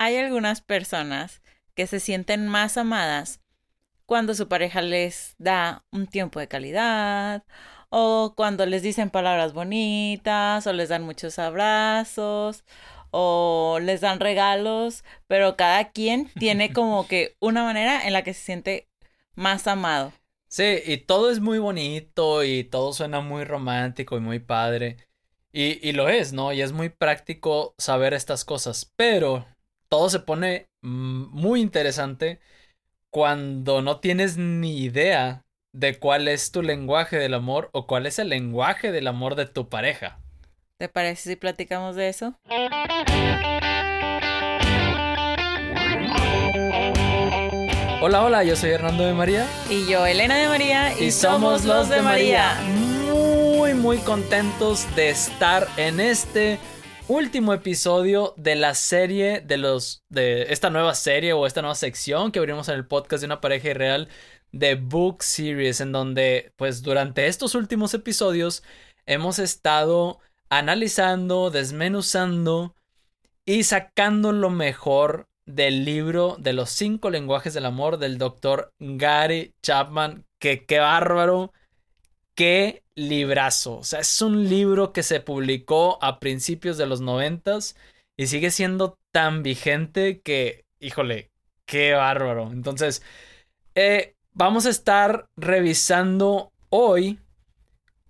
hay algunas personas que se sienten más amadas cuando su pareja les da un tiempo de calidad o cuando les dicen palabras bonitas o les dan muchos abrazos o les dan regalos, pero cada quien tiene como que una manera en la que se siente más amado. Sí, y todo es muy bonito y todo suena muy romántico y muy padre. Y, y lo es, ¿no? Y es muy práctico saber estas cosas, pero todo se pone mm, muy interesante cuando no tienes ni idea de cuál es tu lenguaje del amor o cuál es el lenguaje del amor de tu pareja. ¿Te parece si platicamos de eso? Hola, hola, yo soy Hernando de María. Y yo, Elena de María. Y, somos los de María. Muy, muy contentos de estar en este último episodio de la serie de los. de esta nueva serie o esta nueva sección que abrimos en el podcast de una pareja irreal de Book Series, en donde, pues, durante estos últimos episodios hemos estado analizando, desmenuzando y sacando lo mejor del libro de los cinco lenguajes del amor del doctor Gary Chapman. Que qué bárbaro, qué librazo. O sea, es un libro que se publicó a principios de los noventas y sigue siendo tan vigente que, híjole, qué bárbaro. Entonces, eh, vamos a estar revisando hoy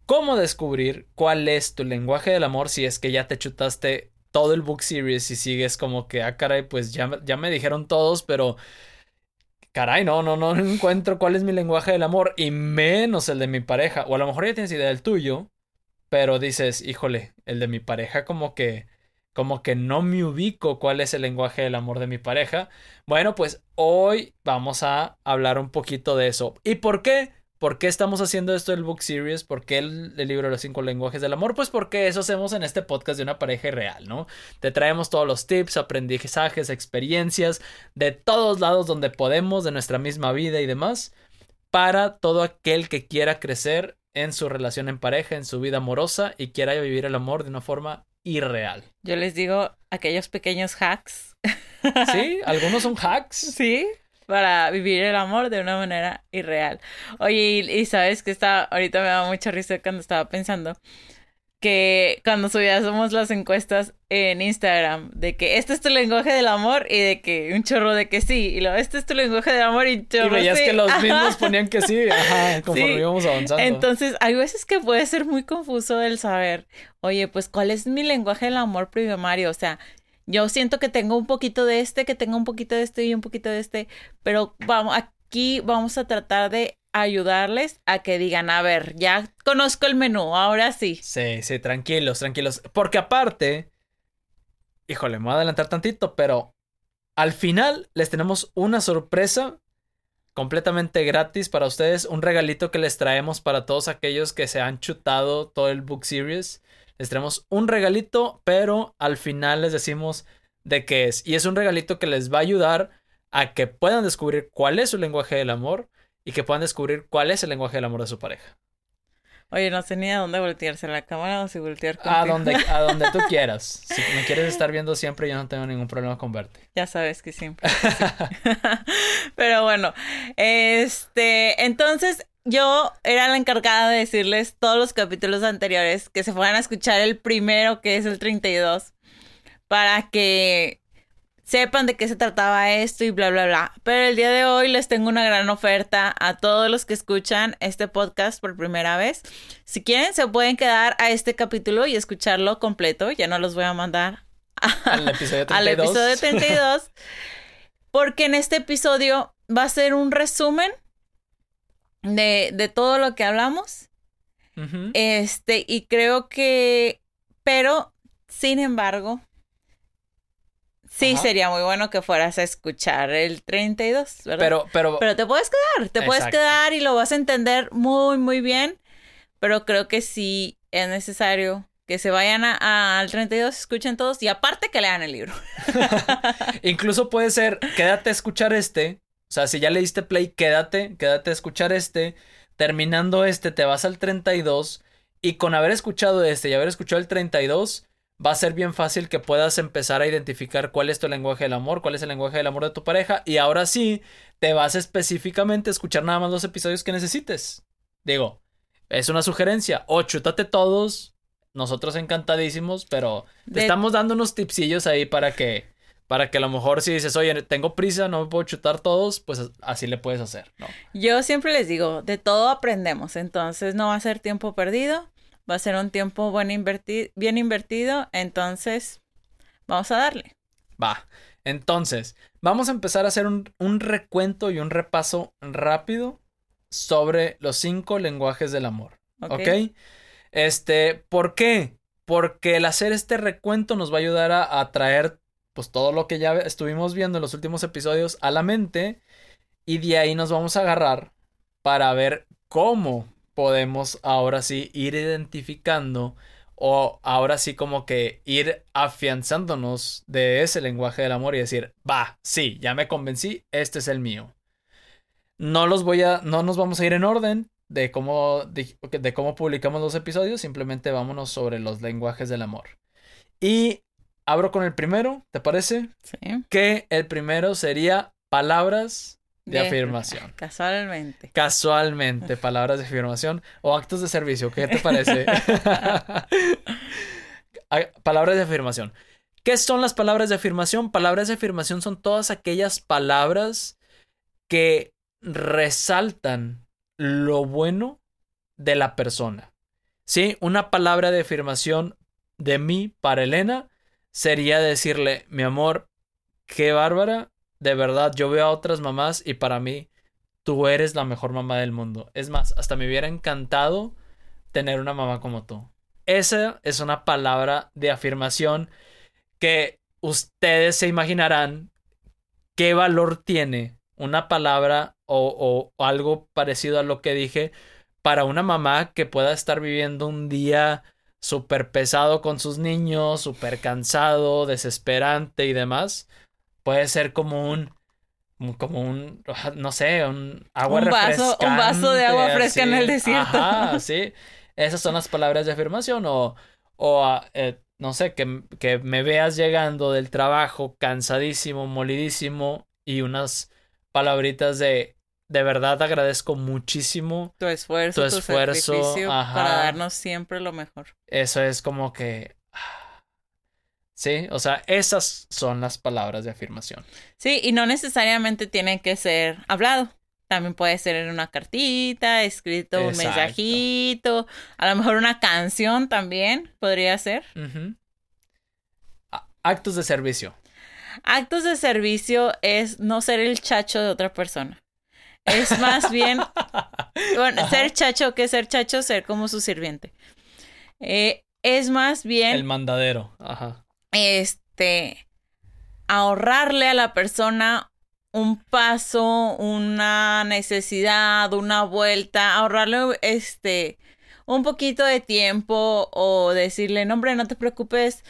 cómo descubrir cuál es tu lenguaje del amor si es que ya te chutaste todo el book series y sigues como que, ah, caray, pues ya, ya me dijeron todos, pero caray, no, no, no encuentro cuál es mi lenguaje del amor y menos el de mi pareja. O a lo mejor ya tienes idea del tuyo, pero dices, híjole, el de mi pareja como que como que no me ubico cuál es el lenguaje del amor de mi pareja. Bueno, pues hoy vamos a hablar un poquito de eso. ¿Y por qué? ¿Por qué estamos haciendo esto del book series? ¿Por qué el, libro de los cinco lenguajes del amor? Pues porque eso hacemos en este podcast de una pareja real, ¿no? Te traemos todos los tips, aprendizajes, experiencias de todos lados donde podemos, de nuestra misma vida y demás, para todo aquel que quiera crecer en su relación en pareja, en su vida amorosa y quiera vivir el amor de una forma irreal. Yo les digo aquellos pequeños hacks. Sí, algunos son hacks. Sí, para vivir el amor de una manera irreal. Oye, y, sabes que está, ahorita me da mucha risa cuando estaba pensando que cuando subíamos las encuestas en Instagram de que este es tu lenguaje del amor y de que un chorro de que sí y lo este es tu lenguaje del amor y un chorro y veías que los mismos ponían que sí ajá, conforme íbamos avanzando. Entonces hay veces que puede ser muy confuso el saber oye pues cuál es mi lenguaje del amor primario o sea yo siento que tengo un poquito de este que tengo un poquito de este y un poquito de este pero vamos aquí vamos a tratar de ayudarles a que digan, a ver, ya conozco el menú, ahora sí. Sí, sí, tranquilos, tranquilos. Porque aparte, híjole, me voy a adelantar tantito, pero al final les tenemos una sorpresa completamente gratis para ustedes, un regalito que les traemos para todos aquellos que se han chutado todo el book series. Les traemos un regalito, pero al final les decimos de qué es. Y es un regalito que les va a ayudar a que puedan descubrir cuál es su lenguaje del amor y que puedan descubrir cuál es el lenguaje del amor de su pareja. Oye, no sé ni a dónde voltearse la cámara o si voltear contigo. A donde, a donde tú quieras. Si me quieres estar viendo siempre, yo no tengo ningún problema con verte. Ya sabes que siempre. Pero bueno, este, entonces yo era la encargada de decirles todos los capítulos anteriores que se fueran a escuchar el primero, que es el 32, para que sepan de qué se trataba esto y bla, bla, bla. Pero el día de hoy les tengo una gran oferta a todos los que escuchan este podcast por primera vez. Si quieren, se pueden quedar a este capítulo y escucharlo completo. Ya no los voy a mandar al episodio 32. al episodio 32 porque en este episodio va a ser un resumen de, de todo lo que hablamos. Este, y creo que, pero, sin embargo, Sí, sería muy bueno que fueras a escuchar el 32, ¿verdad? Pero, pero... Pero te puedes quedar, te puedes quedar y lo vas a entender muy, muy bien. Pero creo que sí es necesario que se vayan al 32, escuchen todos y aparte que lean el libro. Incluso puede ser, quédate a escuchar este. O sea, si ya leíste play, quédate, quédate a escuchar este. Terminando este, te vas al 32 y con haber escuchado este y haber escuchado el 32, va a ser bien fácil que puedas empezar a identificar cuál es tu lenguaje del amor, cuál es el lenguaje del amor de tu pareja y ahora sí te vas específicamente a escuchar nada más los episodios que necesites. Digo, es una sugerencia, o chútate todos, nosotros encantadísimos, pero te estamos dando unos tipsillos ahí para que para que a lo mejor si dices, oye, tengo prisa, no me puedo chutar todos, pues así le puedes hacer, ¿no? Yo siempre les digo, de todo aprendemos, entonces no va a ser tiempo perdido, va a ser un tiempo buen bien invertido, entonces vamos a darle. Va, entonces, vamos a empezar a hacer un, recuento y un repaso rápido sobre los cinco lenguajes del amor, ¿ok? Este, ¿por qué? Porque el hacer este recuento nos va a ayudar a, a traer pues todo lo que ya estuvimos viendo en los últimos episodios a la mente y de ahí nos vamos a agarrar para ver cómo podemos ahora sí ir identificando o ahora sí como que ir afianzándonos de ese lenguaje del amor y decir, va, sí, ya me convencí, este es el mío. No los voy a, no nos vamos a ir en orden de cómo, de, de cómo publicamos los episodios, simplemente vámonos sobre los lenguajes del amor. Y abro con el primero, ¿te parece? Sí. Que el primero sería palabras de, afirmación. Casualmente. Casualmente, palabras de afirmación o actos de servicio. ¿Qué te parece? palabras de afirmación. ¿Qué son las palabras de afirmación? Palabras de afirmación son todas aquellas palabras que resaltan lo bueno de la persona. ¿Sí? Una palabra de afirmación de mí para Elena sería decirle, mi amor, qué bárbara, de verdad, yo veo a otras mamás y para mí tú eres la mejor mamá del mundo. Es más, hasta me hubiera encantado tener una mamá como tú. Esa es una palabra de afirmación que ustedes se imaginarán qué valor tiene una palabra o, algo parecido a lo que dije para una mamá que pueda estar viviendo un día súper pesado con sus niños, súper cansado, desesperante y demás, puede ser como un como un no sé, un agua un vaso, un vaso de agua fresca en el desierto. Ajá, sí. Esas son las palabras de afirmación o o ah, eh, no sé, que, que me veas llegando del trabajo cansadísimo, molidísimo y unas palabritas de de verdad agradezco muchísimo tu esfuerzo, tu, esfuerzo para darnos siempre lo mejor. Eso es como que Sí, o sea, esas son las palabras de afirmación. Sí, y no necesariamente tiene que ser hablado. También puede ser en una cartita, escrito un mensajito, a lo mejor una canción también podría ser. Actos de servicio. Actos de servicio es no ser el chacho de otra persona. Es más bien, bueno, ser chacho que ser chacho, ser como su sirviente. Eh, es más bien... El mandadero, ajá. Este, ahorrarle a la persona un paso, una necesidad, una vuelta, ahorrarle este un poquito de tiempo o decirle, no hombre, no te preocupes,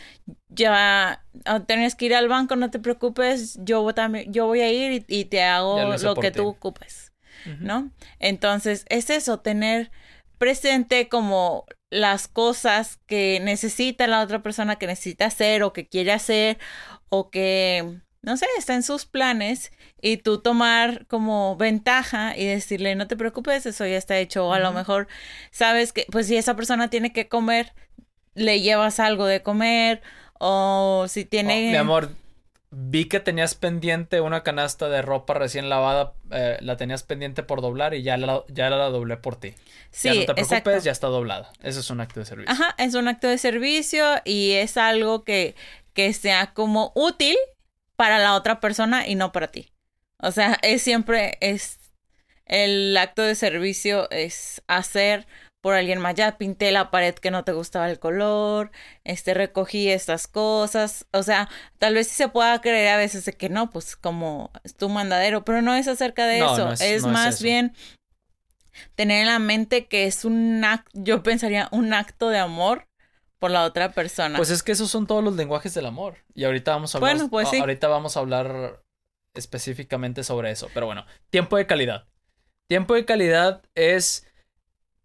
ya ah, tienes que ir al banco, no te preocupes, yo también, yo voy a ir y, te hago lo, que tú ocupes, ¿no? Entonces, es eso, tener presente como las cosas que necesita la otra persona que necesita hacer o que quiere hacer o que no sé, está en sus planes y tú tomar como ventaja y decirle, no te preocupes, eso ya está hecho. O a lo mejor sabes que, pues si esa persona tiene que comer, le llevas algo de comer. O si tiene... Oh, mi amor, vi que tenías pendiente una canasta de ropa recién lavada, eh, la tenías pendiente por doblar y ya la, ya la doblé por ti. Sí, ya no te preocupes, ya está doblada. Eso es un acto de servicio. Ajá, es un acto de servicio y es algo que, que sea como útil para la otra persona y no para ti. O sea, es siempre, es el acto de servicio es hacer por alguien más. Ya pinté la pared que no te gustaba el color, este, recogí estas cosas. O sea, tal vez sí se pueda creer a veces de que no, pues como es tu mandadero, pero no es acerca de eso. es, más bien tener en la mente que es un acto, yo pensaría un acto de amor por la otra persona. Pues es que esos son todos los lenguajes del amor. Y ahorita vamos a hablar. Bueno, pues sí. Ahorita vamos a hablar específicamente sobre eso. Pero bueno, tiempo de calidad. Tiempo de calidad es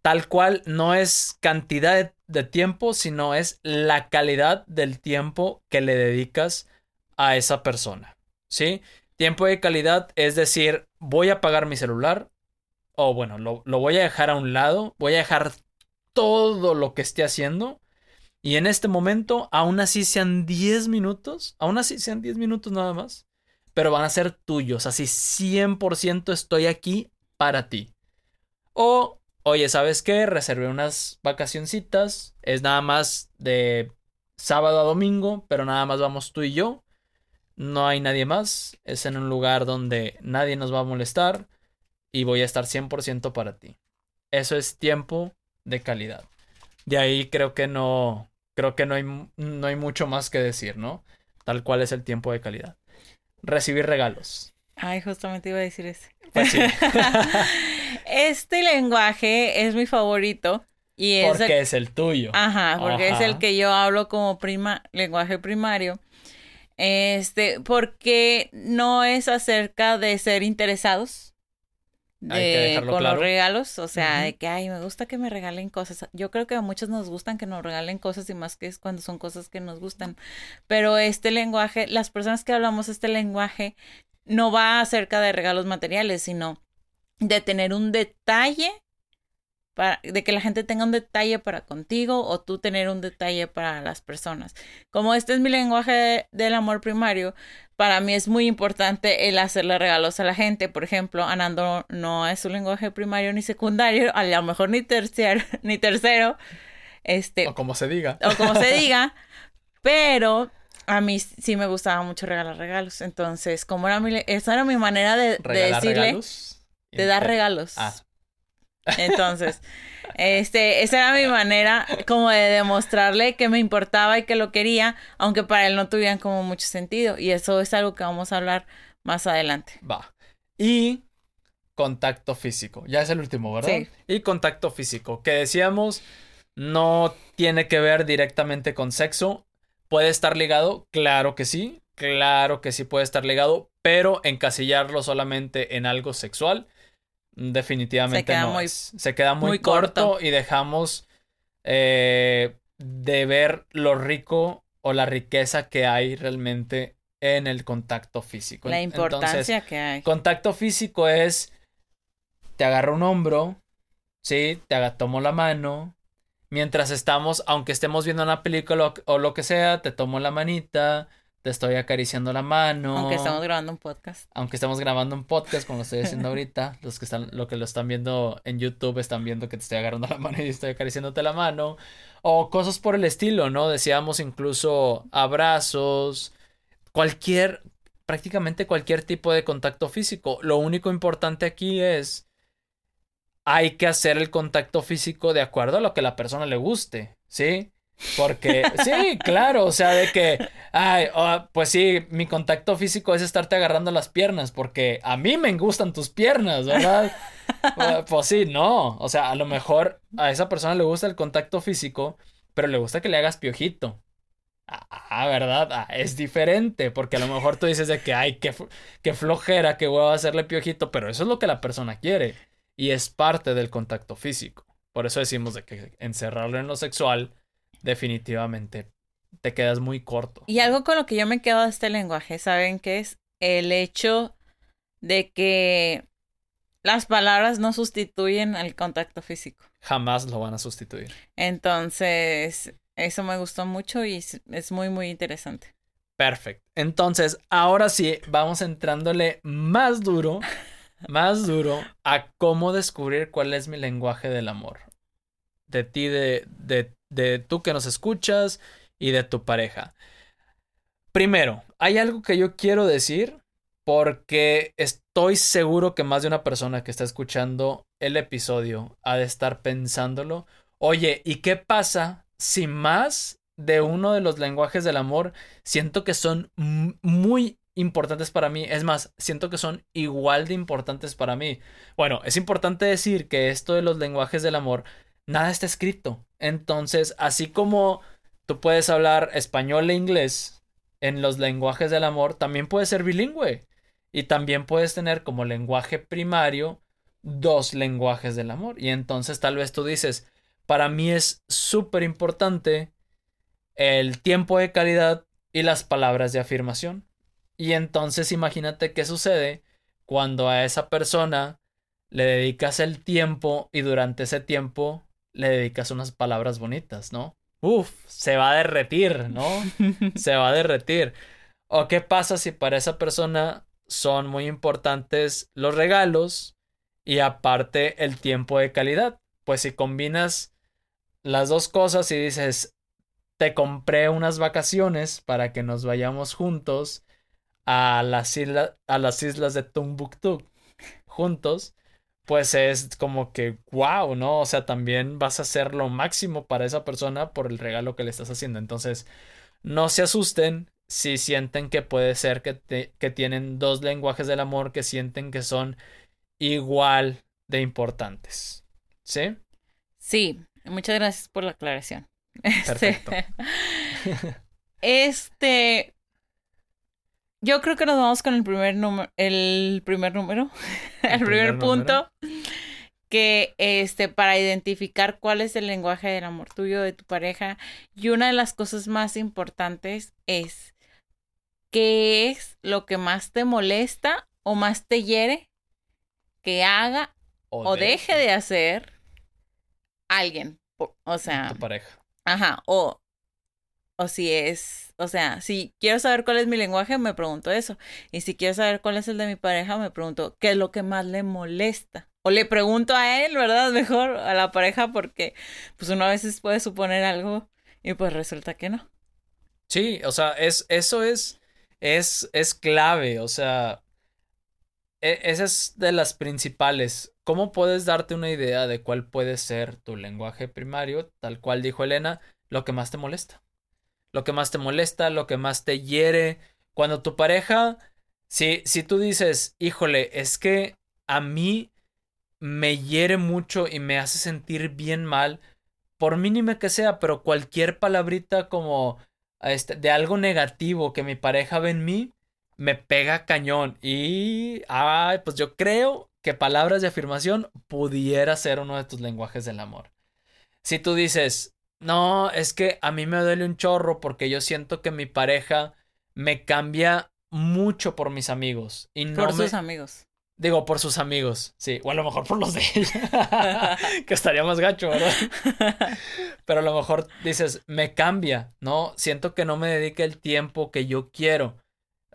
tal cual no es cantidad de, tiempo, sino es la calidad del tiempo que le dedicas a esa persona. ¿Sí? Tiempo de calidad es decir, voy a apagar mi celular, o bueno, lo, lo voy a dejar a un lado, voy a dejar todo lo que esté haciendo. Y en este momento, aún así sean 10 minutos, aún así sean 10 minutos nada más, pero van a ser tuyos, así 100% estoy aquí para ti. O oye, ¿sabes qué? Reservé unas vacacioncitas, es nada más de sábado a domingo, pero nada más vamos tú y yo. No hay nadie más, es en un lugar donde nadie nos va a molestar y voy a estar 100% para ti. Eso es tiempo de calidad. De ahí creo que no, creo que no hay, no hay mucho más que decir, ¿no? Tal cual es el tiempo de calidad. Recibir regalos. Ay, justamente iba a decir ese. Pues este lenguaje es mi favorito. Y es porque es el tuyo. Ajá, porque es el que yo hablo como prima, lenguaje primario. Este, porque no es acerca de ser interesados de, con los regalos, o sea, de que, ay, me gusta que me regalen cosas. Yo creo que a muchos nos gustan que nos regalen cosas y más que es cuando son cosas que nos gustan. Pero este lenguaje, las personas que hablamos este lenguaje, no va acerca de regalos materiales, sino de tener un detalle, para, de que la gente tenga un detalle para contigo o tú tener un detalle para las personas. Como este es mi lenguaje del amor primario, para mí es muy importante el hacerle regalos a la gente. Por ejemplo, Anando no es su lenguaje primario ni secundario, a lo mejor ni terciario, ni tercero. Este, o como se diga. O como se diga. Pero a mí sí me gustaba mucho regalar regalos. Entonces, como era mi, esa era mi manera de, decirle. De dar regalos. Ah. Entonces, este, esa era mi manera como de demostrarle que me importaba y que lo quería, aunque para él no tuvieran como mucho sentido. Y eso es algo que vamos a hablar más adelante. Va. Y contacto físico. Ya es el último, ¿verdad? Sí. Y contacto físico, que decíamos no tiene que ver directamente con sexo, ¿Puede estar ligado? Claro que sí, claro que sí puede estar ligado, pero encasillarlo solamente en algo sexual, definitivamente se no Se queda muy, corto, y dejamos eh, de ver lo rico o la riqueza que hay realmente en el contacto físico. La importancia que hay. Contacto físico es, te agarro un hombro, sí, te tomo la mano, mientras estamos, aunque estemos viendo una película o, lo que sea, te tomo la manita, te estoy acariciando la mano. Aunque estamos grabando un podcast. Aunque estamos grabando un podcast, como lo estoy haciendo ahorita. Los que están, lo que lo están viendo en YouTube están viendo que te estoy agarrando la mano y estoy acariciándote la mano. O cosas por el estilo, ¿no? Decíamos incluso abrazos, cualquier, prácticamente cualquier tipo de contacto físico. Lo único importante aquí es hay que hacer el contacto físico de acuerdo a lo que la persona le guste, ¿sí? Porque, sí, claro, o sea, de que, ay, oh, pues sí, mi contacto físico es estarte agarrando las piernas, porque a mí me gustan tus piernas, ¿verdad? pues sí, no, o sea, a lo mejor a esa persona le gusta el contacto físico, pero le gusta que le hagas piojito. Ah, ¿verdad? Ah, es diferente, porque a lo mejor tú dices de que, ay, qué, qué flojera, voy a hacerle piojito, pero eso es lo que la persona quiere y es parte del contacto físico. Por eso decimos de que encerrarlo en lo sexual definitivamente te quedas muy corto. Y algo con lo que yo me quedo de este lenguaje, ¿saben qué es? El hecho de que las palabras no sustituyen al contacto físico. Jamás lo van a sustituir. Entonces, eso me gustó mucho y es muy, muy interesante. Perfecto. Entonces, ahora sí, vamos entrándole más duro más duro a cómo descubrir cuál es mi lenguaje del amor. De ti, de, de, de tú que nos escuchas y de tu pareja. Primero, hay algo que yo quiero decir porque estoy seguro que más de una persona que está escuchando el episodio ha de estar pensándolo. Oye, ¿y qué pasa si más de uno de los lenguajes del amor siento que son muy importantes para mí. Es más, siento que son igual de importantes para mí. Bueno, es importante decir que esto de los lenguajes del amor, nada está escrito. Entonces, así como tú puedes hablar español e inglés en los lenguajes del amor, también puedes ser bilingüe. Y también puedes tener como lenguaje primario dos lenguajes del amor. Y entonces tal vez tú dices, para mí es súper importante el tiempo de calidad y las palabras de afirmación. Y entonces imagínate qué sucede cuando a esa persona le dedicas el tiempo y durante ese tiempo le dedicas unas palabras bonitas, ¿no? Uf, se va a derretir, ¿no? se va a derretir. ¿O qué pasa si para esa persona son muy importantes los regalos y aparte el tiempo de calidad? Pues si combinas las dos cosas y dices, te compré unas vacaciones para que nos vayamos juntos a las, a las islas de Tumbuktu juntos, pues es como que wow, ¿no? O sea, también vas a hacer lo máximo para esa persona por el regalo que le estás haciendo. Entonces, no se asusten si sienten que puede ser que, que tienen dos lenguajes del amor que sienten que son igual de importantes. ¿Sí? Sí, muchas gracias por la aclaración. Perfecto. este yo creo que nos vamos con el primer número, el primer número, el, primer, punto, que este, para identificar cuál es el lenguaje del amor tuyo, de tu pareja, y una de las cosas más importantes es qué es lo que más te molesta o más te hiere que haga o, deje. de hacer alguien, o sea, tu pareja. Ajá, o o si es, o sea, si quiero saber cuál es mi lenguaje, me pregunto eso. Y si quiero saber cuál es el de mi pareja, me pregunto qué es lo que más le molesta. O le pregunto a él, ¿verdad? Mejor a la pareja porque pues uno a veces puede suponer algo y pues resulta que no. Sí, o sea, es, eso es, es, es clave, o sea, e, esa es de las principales. ¿Cómo puedes darte una idea de cuál puede ser tu lenguaje primario? Tal cual dijo Elena, lo que más te molesta lo que más te molesta, lo que más te hiere. Cuando tu pareja, si, si tú dices, híjole, es que a mí me hiere mucho y me hace sentir bien mal, por mínima que sea, pero cualquier palabrita como este, de algo negativo que mi pareja ve en mí, me pega cañón. Y, ay, pues yo creo que palabras de afirmación pudiera ser uno de tus lenguajes del amor. Si tú dices, no, es que a mí me duele un chorro porque yo siento que mi pareja me cambia mucho por mis amigos. Y no por sus amigos. Digo, por sus amigos, sí. O a lo mejor por los de ella. que estaría más gacho, ¿verdad? Pero a lo mejor dices, me cambia, ¿no? Siento que no me dedica el tiempo que yo quiero.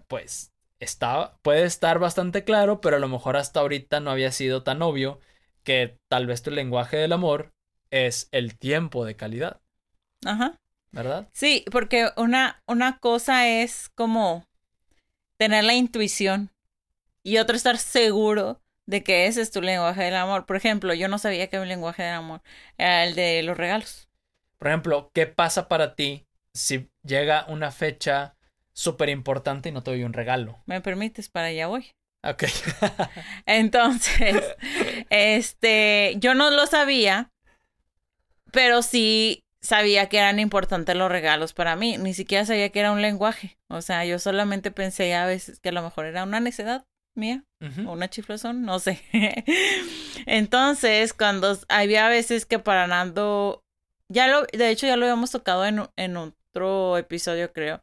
Pues está, puede estar bastante claro, pero a lo mejor hasta ahorita no había sido tan obvio que tal vez tu lenguaje del amor es el tiempo de calidad. Ajá. ¿Verdad? Sí, porque una, una cosa es como tener la intuición y otra estar seguro de que ese es tu lenguaje del amor. Por ejemplo, yo no sabía que mi lenguaje del amor era el de los regalos. Por ejemplo, ¿qué pasa para ti si llega una fecha súper importante y no te doy un regalo? ¿Me permites? Para allá voy. Ok. Entonces, este, yo no lo sabía pero sí sabía que eran importantes los regalos para mí. Ni siquiera sabía que era un lenguaje. O sea, yo solamente pensé a veces que a lo mejor era una necedad mía o una chiflazón, no sé. Entonces, cuando había veces que para Nando, ya lo, de hecho ya lo habíamos tocado en, en otro episodio, creo.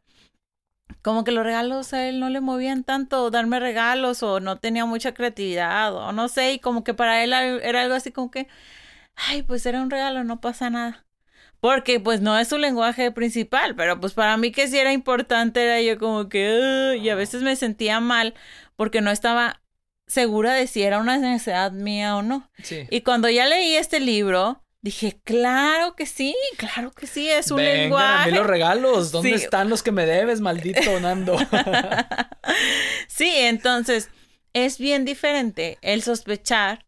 Como que los regalos a él no le movían tanto, darme regalos o no tenía mucha creatividad o no sé, y como que para él era algo así como que, ay, pues era un regalo, no pasa nada. Porque pues no es su lenguaje principal, pero pues para mí que sí era importante, era yo como que, y a veces me sentía mal porque no estaba segura de si era una necesidad mía o no. Sí. Y cuando ya leí este libro, dije, claro que sí, claro que sí, es un Vengan lenguaje. A mí los regalos, ¿dónde están los que me debes, maldito Nando? sí, entonces es bien diferente el sospechar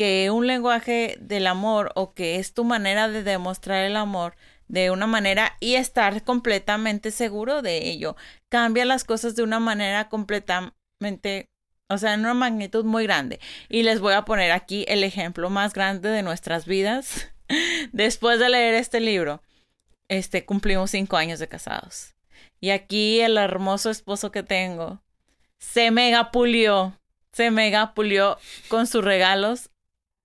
que un lenguaje del amor o que es tu manera de demostrar el amor de una manera y estar completamente seguro de ello. Cambia las cosas de una manera completamente, o sea, en una magnitud muy grande. Y les voy a poner aquí el ejemplo más grande de nuestras vidas. Después de leer este libro, este, cumplimos cinco años de casados. Y aquí el hermoso esposo que tengo se mega pulió se mega pulió con sus regalos.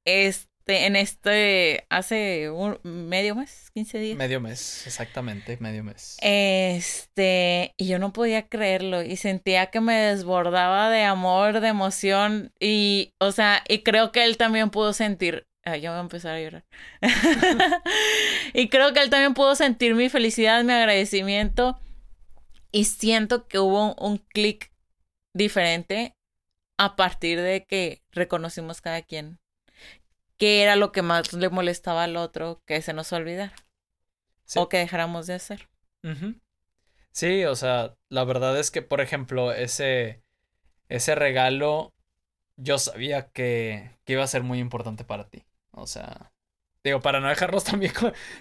Este, en este, hace un medio mes, 15 días. Medio mes, exactamente, medio mes. Este, y yo no podía creerlo y sentía que me desbordaba de amor, de emoción y, o sea, y creo que él también pudo sentir, ay, yo voy a empezar a llorar. y creo que él también pudo sentir mi felicidad, mi agradecimiento y siento que hubo un clic diferente a partir de que reconocimos cada quien qué era lo que más le molestaba al otro que se nos olvidara o que dejáramos de hacer. Sí, o sea, la verdad es que, por ejemplo, ese, ese regalo yo sabía que, que iba a ser muy importante para ti. O sea, digo, para no dejarlos también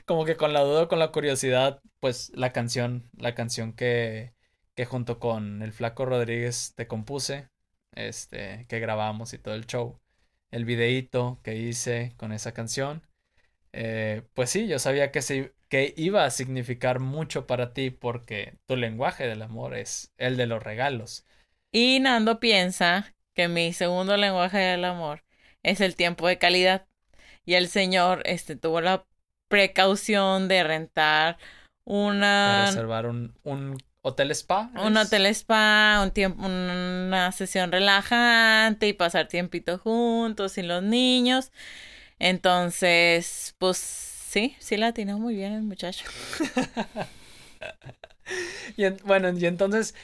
como que con la duda, con la curiosidad, pues la canción, la canción que, que junto con el Flaco Rodríguez te compuse, este, que grabamos y todo el show, el videíto que hice con esa canción, eh, pues sí, yo sabía que, se, que iba a significar mucho para ti porque tu lenguaje del amor es el de los regalos. Y Nando piensa que mi segundo lenguaje del amor es el tiempo de calidad. Y el señor este, tuvo la precaución de rentar una... De reservar un, un hotel spa. Un hotel spa, un tiempo, una sesión relajante y pasar tiempito juntos y los niños. Entonces, pues sí, sí la tiene muy bien el muchacho. y bueno, y entonces,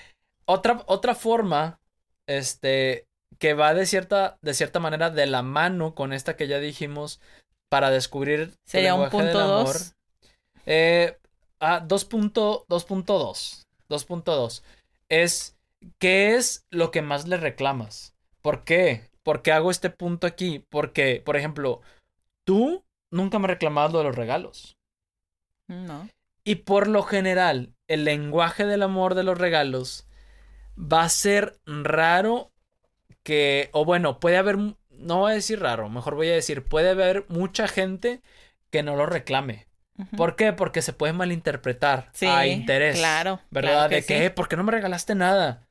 otra, otra forma, este, que va de cierta, de cierta manera de la mano con esta que ya dijimos para descubrir sería un punto dos. Eh, ah, 2.2. 2.2 es ¿qué es lo que más le reclamas? ¿Por qué? ¿Por qué hago este punto aquí? Porque, por ejemplo, tú nunca me reclamabas lo de los regalos. No. Y por lo general, el lenguaje del amor de los regalos va a ser raro que, o bueno, puede haber, no voy a decir raro, mejor voy a decir, puede haber mucha gente que no lo reclame. ¿Por qué? Porque se puede malinterpretar a interés. Claro. ¿Verdad? de que, ¿por qué no me regalaste nada?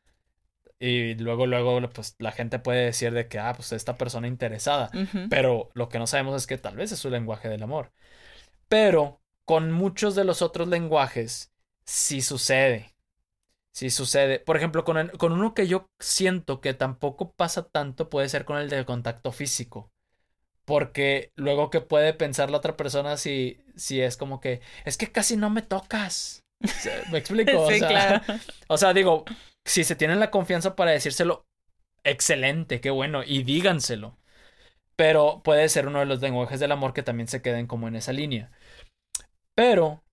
Y luego, luego, pues la gente puede decir de que, ah, pues esta persona interesada. Pero lo que no sabemos es que tal vez es su lenguaje del amor. Pero con muchos de los otros lenguajes, sí sucede. Sí sucede. Por ejemplo, con, con uno que yo siento que tampoco pasa tanto, puede ser con el de contacto físico. Porque luego que puede pensar la otra persona si, si es como que, es que casi no me tocas. ¿Me explico? sí, o, sea, claro. o sea, digo, si se tienen la confianza para decírselo, excelente, qué bueno, y díganselo. Pero puede ser uno de los lenguajes del amor que también se queden como en esa línea. Pero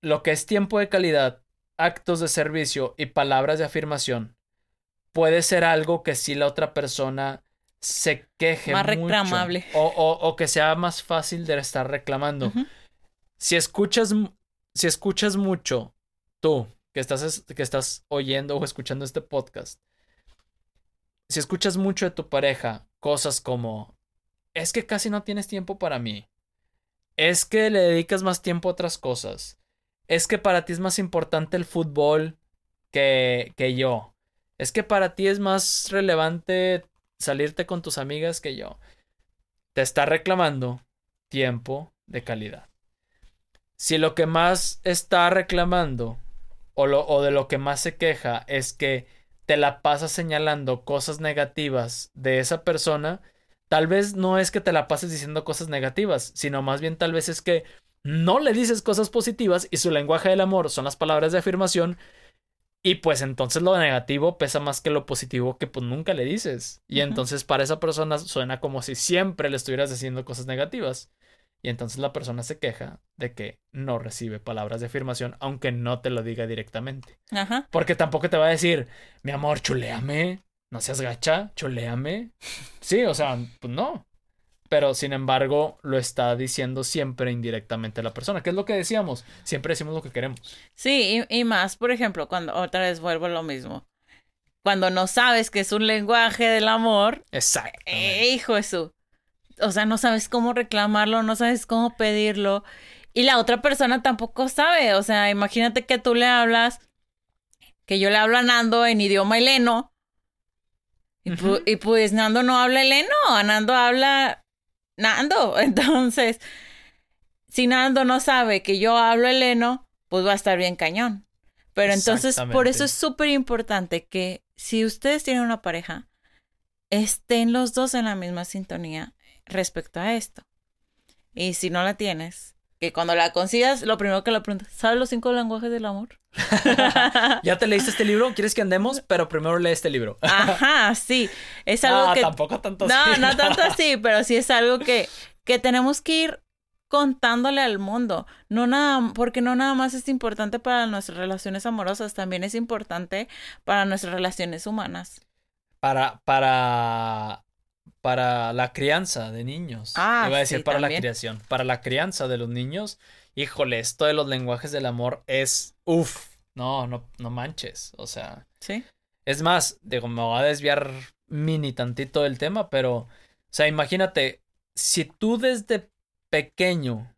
lo que es tiempo de calidad, actos de servicio y palabras de afirmación puede ser algo que si la otra persona se queje más reclamable o, o, que sea más fácil de estar reclamando. Si escuchas si escuchas mucho tú que estás que estás oyendo o escuchando este podcast, si escuchas mucho de tu pareja cosas como es que casi no tienes tiempo para mí. Es que le dedicas más tiempo a otras cosas. Es que para ti es más importante el fútbol que, que yo. Es que para ti es más relevante salirte con tus amigas que yo. Te está reclamando tiempo de calidad. Si lo que más está reclamando o, de lo que más se queja es que te la pasas señalando cosas negativas de esa persona, tal vez no es que te la pases diciendo cosas negativas, sino más bien tal vez es que no le dices cosas positivas y su lenguaje del amor son las palabras de afirmación y pues entonces lo negativo pesa más que lo positivo que pues nunca le dices. Y entonces para esa persona suena como si siempre le estuvieras diciendo cosas negativas. Y entonces la persona se queja de que no recibe palabras de afirmación, aunque no te lo diga directamente. Ajá. Porque tampoco te va a decir, mi amor, chuleame, no seas gacha, chuleame. Sí, o sea, pues no pero sin embargo lo está diciendo siempre indirectamente la persona, que es lo que decíamos, siempre decimos lo que queremos. Sí, y, más, por ejemplo, cuando otra vez vuelvo a lo mismo, cuando no sabes que es un lenguaje del amor, exacto. Eh, hijo eso, o sea, no sabes cómo reclamarlo, no sabes cómo pedirlo, y la otra persona tampoco sabe, o sea, imagínate que tú le hablas, que yo le hablo a Nando en idioma heleno, Y, pues Nando no habla Eleno, Nando habla Nando. Entonces, si Nando no sabe que yo hablo Eleno, pues va a estar bien cañón. Pero entonces, por eso es súper importante que si ustedes tienen una pareja, estén los dos en la misma sintonía respecto a esto. Y si no la tienes, que cuando la consigas, lo primero que le preguntas, ¿sabes los cinco lenguajes del amor? ¿Ya te leíste este libro? ¿Quieres que andemos? Pero primero lee este libro. Ajá, sí. Es algo no, que... tampoco tanto no, así. No, no tanto así, pero sí es algo que, que tenemos que ir contándole al mundo. No nada, porque no nada más es importante para nuestras relaciones amorosas, también es importante para nuestras relaciones humanas. Para, para, para la crianza de niños. Ah, Iba a decir para la criación. Para la crianza de los niños. Híjole, esto de los lenguajes del amor es. Uf. No, no, no manches. O sea. Sí. Es más, digo, me voy a desviar mini tantito del tema, pero. O sea, imagínate, si tú desde pequeño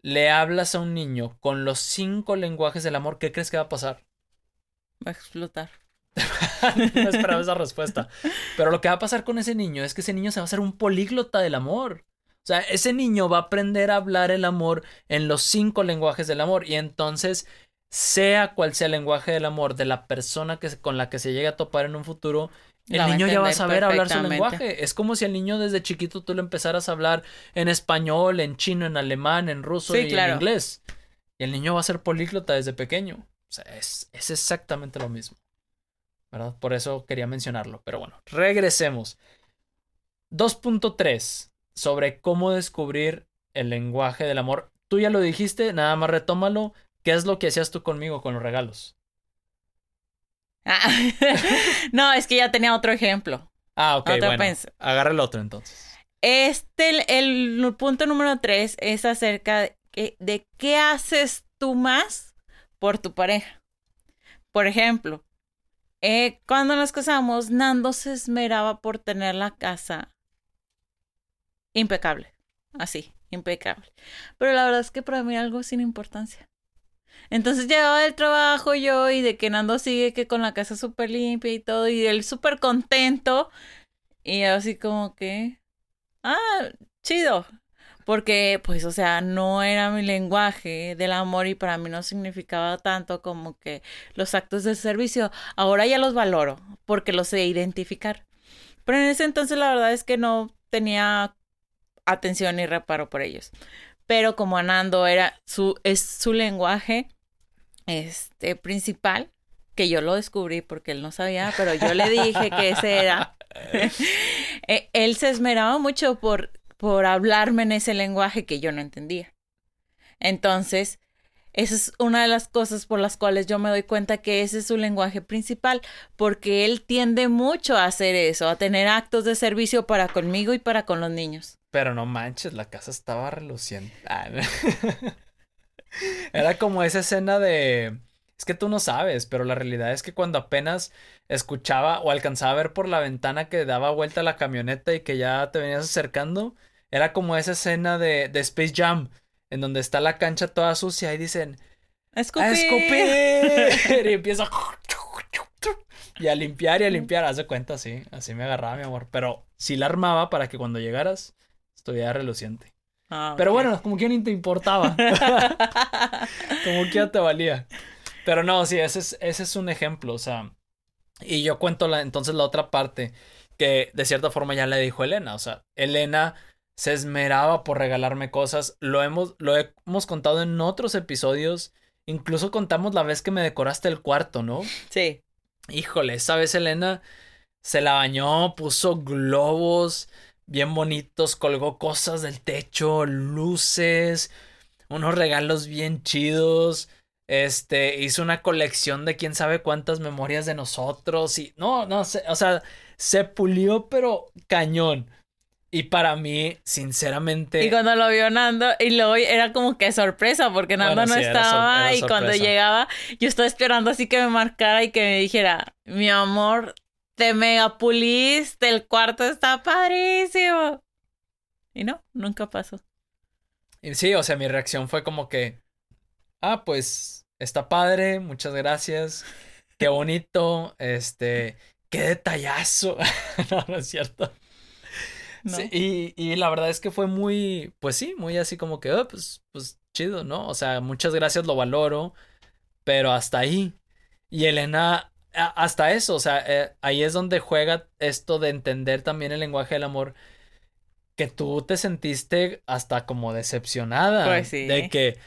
le hablas a un niño con los cinco lenguajes del amor, ¿qué crees que va a pasar? Va a explotar. no esperaba esa respuesta. Pero lo que va a pasar con ese niño es que ese niño se va a hacer un políglota del amor. O sea, ese niño va a aprender a hablar el amor en los cinco lenguajes del amor. Y entonces, sea cual sea el lenguaje del amor de la persona que, con la que se llegue a topar en un futuro, el niño ya va a saber hablar su lenguaje. Es como si el niño desde chiquito tú le empezaras a hablar en español, en chino, en alemán, en ruso y en inglés. Y el niño va a ser políglota desde pequeño. O sea, es, es exactamente lo mismo. ¿Verdad? Por eso quería mencionarlo. Pero bueno, regresemos. 2.3 sobre cómo descubrir el lenguaje del amor. Tú ya lo dijiste, nada más retómalo. ¿Qué es lo que hacías tú conmigo con los regalos? no, es que ya tenía otro ejemplo. Ah, ok, bueno. Agarra el otro entonces. Este, el, punto número tres es acerca de, de, qué haces tú más por tu pareja. Por ejemplo, eh, cuando nos casamos, Nando se esmeraba por tener la casa impecable. Así, impecable. Pero la verdad es que para mí algo sin importancia. Entonces llegaba del trabajo yo y de que Nando sigue que con la casa súper limpia y todo y él súper contento y así como que, ah, chido. Porque, pues, o sea, no era mi lenguaje del amor y para mí no significaba tanto como que los actos de servicio. Ahora ya los valoro porque los sé identificar. Pero en ese entonces la verdad es que no tenía atención y reparo por ellos. Pero como Nando era su, es su lenguaje, este, principal, que yo lo descubrí porque él no sabía, pero yo le dije que ese era. Eh, él se esmeraba mucho por, por hablarme en ese lenguaje que yo no entendía. Entonces, esa es una de las cosas por las cuales yo me doy cuenta que ese es su lenguaje principal, porque él tiende mucho a hacer eso, a tener actos de servicio para conmigo y para con los niños. Pero no manches, la casa estaba reluciente. Ah, Era como esa escena de... Es que tú no sabes, pero la realidad es que cuando apenas escuchaba o alcanzaba a ver por la ventana que daba vuelta la camioneta y que ya te venías acercando, era como esa escena de, de Space Jam, en donde está la cancha toda sucia y dicen... ¡Escupir! ¡Escupir! y empieza... Y a limpiar y a limpiar, haz de cuenta, sí, así me agarraba mi amor. Pero sí la armaba para que cuando llegaras estuviera reluciente. Ah, Pero bueno, como que ni te importaba. como que ya te valía. Pero no, sí, ese es, ese es un ejemplo, o sea. Y yo cuento la, entonces la otra parte que de cierta forma ya le dijo Elena, o sea, Elena se esmeraba por regalarme cosas, lo hemos, lo hemos contado en otros episodios, incluso contamos la vez que me decoraste el cuarto, ¿no? Sí. Híjole, esa vez Elena se la bañó, puso globos, bien bonitos, colgó cosas del techo, luces, unos regalos bien chidos. Este, hizo una colección de quién sabe cuántas memorias de nosotros y no, no sé, o sea, se pulió pero cañón. Y para mí, sinceramente. Y cuando lo vio Nando, y luego era como que sorpresa, porque Nando no estaba, y cuando llegaba, yo estaba esperando así que me marcara y que me dijera, mi amor, te mega puliste, el cuarto está padrísimo. Y no, nunca pasó. Y sí, o sea, mi reacción fue como que, ah, pues está padre, muchas gracias, qué bonito, este, qué detallazo. no, no es cierto. Sí, y, la verdad es que fue muy, pues sí, muy así como que, oh, pues, pues chido, ¿no? O sea, muchas gracias, lo valoro, pero hasta ahí. Y Elena, hasta eso, o sea, eh, ahí es donde juega esto de entender también el lenguaje del amor, que tú te sentiste hasta como decepcionada. Pues sí. De que,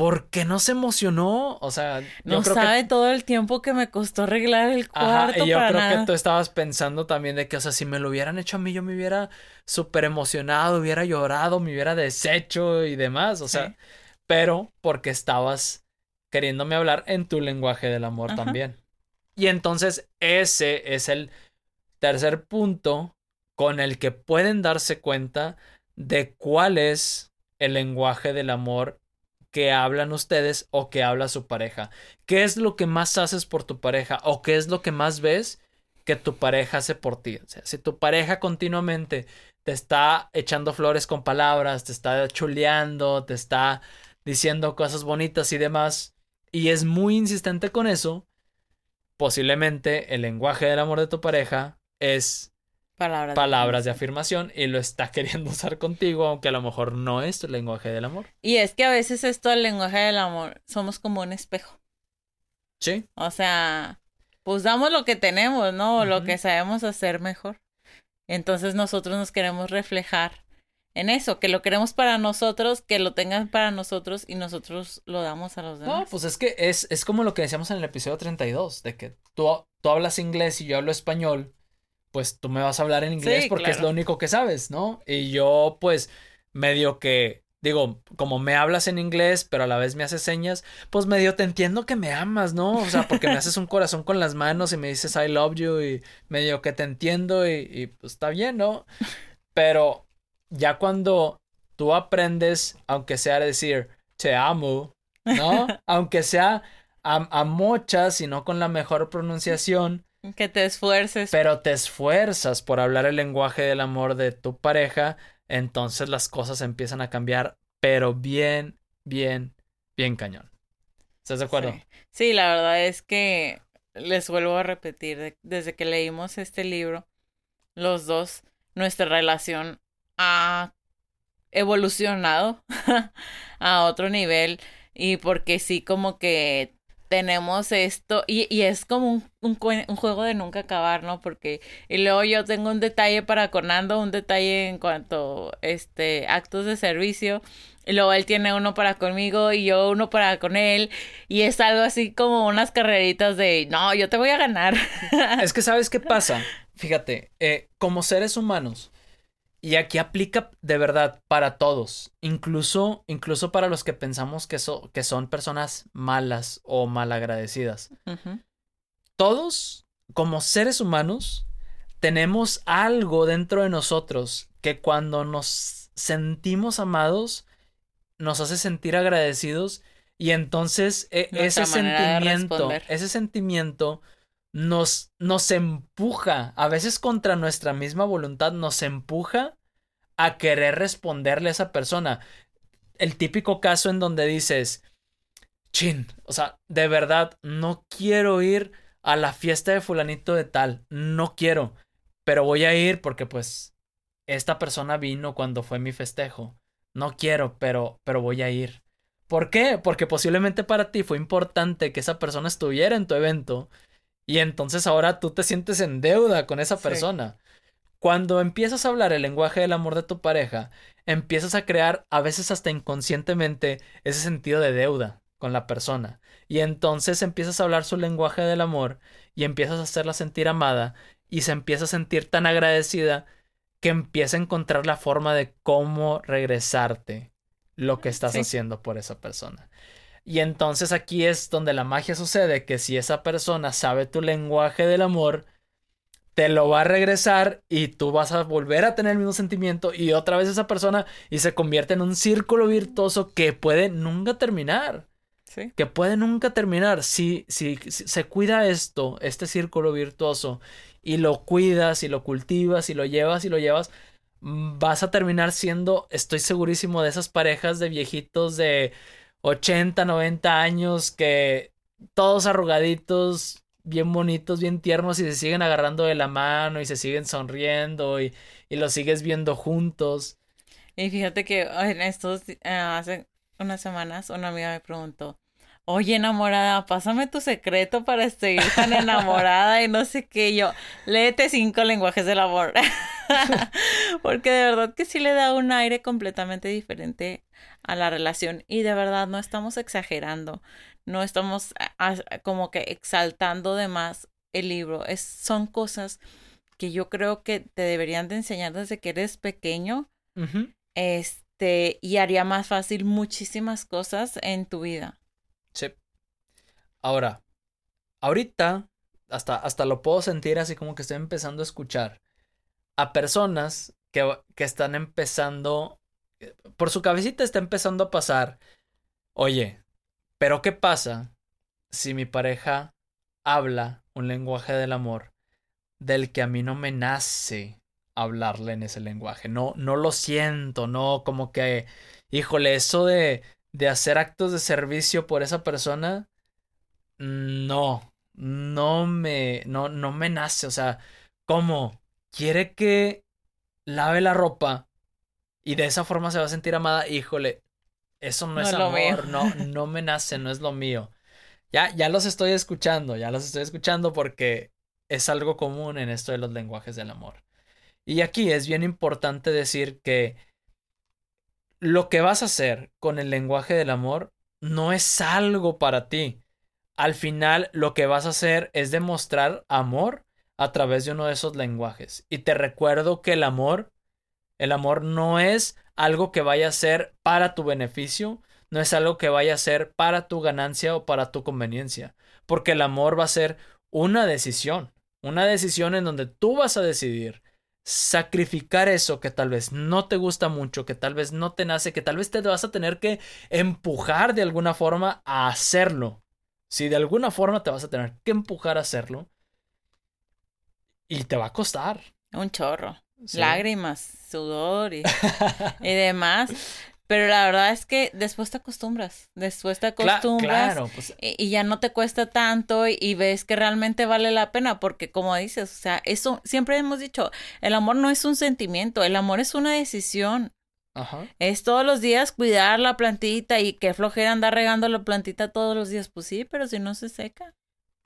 ¿Por qué no se emocionó? O sea, no sabe todo el tiempo que me costó arreglar el cuarto. y yo creo que tú estabas pensando también de que, o sea, si me lo hubieran hecho a mí, yo me hubiera súper emocionado, hubiera llorado, me hubiera deshecho y demás. O sea, pero porque estabas queriéndome hablar en tu lenguaje del amor también. Y entonces ese es el tercer punto con el que pueden darse cuenta de cuál es el lenguaje del amor que hablan ustedes o que habla su pareja. ¿Qué es lo que más haces por tu pareja o qué es lo que más ves que tu pareja hace por ti? O sea, si tu pareja continuamente te está echando flores con palabras, te está chuleando, te está diciendo cosas bonitas y demás, y es muy insistente con eso, posiblemente el lenguaje del amor de tu pareja es palabras, de, afirmación y lo está queriendo usar contigo, aunque a lo mejor no es tu lenguaje del amor. Y es que a veces esto el lenguaje del amor somos como un espejo. Sí. O sea, pues damos lo que tenemos, ¿no? Lo que sabemos hacer mejor. Entonces nosotros nos queremos reflejar en eso, que lo queremos para nosotros, que lo tengan para nosotros y nosotros lo damos a los demás. No, pues es que es, es como lo que decíamos en el episodio 32, de que tú, tú hablas inglés y yo hablo español pues tú me vas a hablar en inglés porque es lo único que sabes, ¿no? Y yo pues medio que digo, como me hablas en inglés, pero a la vez me haces señas, pues medio te entiendo que me amas, ¿no? O sea, porque me haces un corazón con las manos y me dices I love you y medio que te entiendo y, pues está bien, ¿no? Pero ya cuando tú aprendes, aunque sea decir te amo, ¿no? aunque sea a, a mochas y no con la mejor pronunciación, que te esfuerces. Pero te esfuerzas por hablar el lenguaje del amor de tu pareja, entonces las cosas empiezan a cambiar, pero bien, bien, bien cañón. ¿Estás de acuerdo? Sí, la verdad es que les vuelvo a repetir, desde que leímos este libro, los dos, nuestra relación ha evolucionado a otro nivel y porque sí como que tenemos esto y, es como un, juego de nunca acabar, ¿no? Porque y luego yo tengo un detalle para Conando, un detalle en cuanto este actos de servicio y luego él tiene uno para conmigo y yo uno para con él y es algo así como unas carreritas de no, yo te voy a ganar. Es que sabes qué pasa, fíjate, eh, como seres humanos y aquí aplica de verdad para todos, incluso, incluso para los que pensamos que, que son personas malas o malagradecidas. Todos, como seres humanos, tenemos algo dentro de nosotros que cuando nos sentimos amados, nos hace sentir agradecidos y entonces e, ese sentimiento, ese sentimiento nos, nos empuja, a veces contra nuestra misma voluntad, nos empuja a querer responderle a esa persona. El típico caso en donde dices, chin, o sea, de verdad, no quiero ir a la fiesta de fulanito de tal, no quiero, pero voy a ir porque pues esta persona vino cuando fue mi festejo. No quiero, pero, pero voy a ir. ¿Por qué? Porque posiblemente para ti fue importante que esa persona estuviera en tu evento y entonces ahora tú te sientes en deuda con esa persona. Cuando empiezas a hablar el lenguaje del amor de tu pareja, empiezas a crear, a veces hasta inconscientemente, ese sentido de deuda con la persona. Y entonces empiezas a hablar su lenguaje del amor y empiezas a hacerla sentir amada y se empieza a sentir tan agradecida que empieza a encontrar la forma de cómo regresarte lo que estás haciendo por esa persona. Y entonces aquí es donde la magia sucede, que si esa persona sabe tu lenguaje del amor, te lo va a regresar y tú vas a volver a tener el mismo sentimiento y otra vez esa persona y se convierte en un círculo virtuoso que puede nunca terminar. Sí. Que puede nunca terminar. Si, si, si, se cuida esto, este círculo virtuoso, y lo cuidas y lo cultivas y lo llevas y lo llevas, mm, vas a terminar siendo, estoy segurísimo, de esas parejas de viejitos de 80, 90 años que todos arrugaditos, bien bonitos, bien tiernos y se siguen agarrando de la mano y se siguen sonriendo y, y los sigues viendo juntos. Y fíjate que en estos, eh, hace unas semanas, una amiga me preguntó, oye enamorada, pásame tu secreto para seguir tan enamorada y no sé qué. yo, léete cinco lenguajes del amor. Porque de verdad que sí le da un aire completamente diferente a la relación y de verdad no estamos exagerando, no estamos como que exaltando de más el libro. Es, son cosas que yo creo que te deberían de enseñar desde que eres pequeño. Este, y haría más fácil muchísimas cosas en tu vida. Sí. Ahora, ahorita, hasta, hasta lo puedo sentir así como que estoy empezando a escuchar a personas que, que están empezando, por su cabecita está empezando a pasar, oye, pero ¿qué pasa si mi pareja habla un lenguaje del amor del que a mí no me nace hablarle en ese lenguaje? No, no lo siento, no, como que, híjole, eso de, de hacer actos de servicio por esa persona, no, no me, no, no me nace, o sea, ¿cómo? ¿Quiere que lave la ropa y de esa forma se va a sentir amada? Híjole, eso no, es, amor, no, no me nace, no es lo mío. Ya, ya los estoy escuchando, ya los estoy escuchando porque es algo común en esto de los lenguajes del amor. Y aquí es bien importante decir que lo que vas a hacer con el lenguaje del amor no es algo para ti. Al final lo que vas a hacer es demostrar amor a través de uno de esos lenguajes. Y te recuerdo que el amor, el amor no es algo que vaya a ser para tu beneficio, no es algo que vaya a ser para tu ganancia o para tu conveniencia, porque el amor va a ser una decisión, una decisión en donde tú vas a decidir sacrificar eso que tal vez no te gusta mucho, que tal vez no te nace, que tal vez te vas a tener que empujar de alguna forma a hacerlo. Si de alguna forma te vas a tener que empujar a hacerlo. Y te va a costar. Un chorro. Lágrimas, sudor y, y demás. Pero la verdad es que después te acostumbras, después te acostumbras pues y, ya no te cuesta tanto y, ves que realmente vale la pena porque como dices, o sea, eso siempre hemos dicho, el amor no es un sentimiento, el amor es una decisión. Ajá. Es todos los días cuidar la plantita y qué flojera andar regando la plantita todos los días, pues sí, pero si no se seca.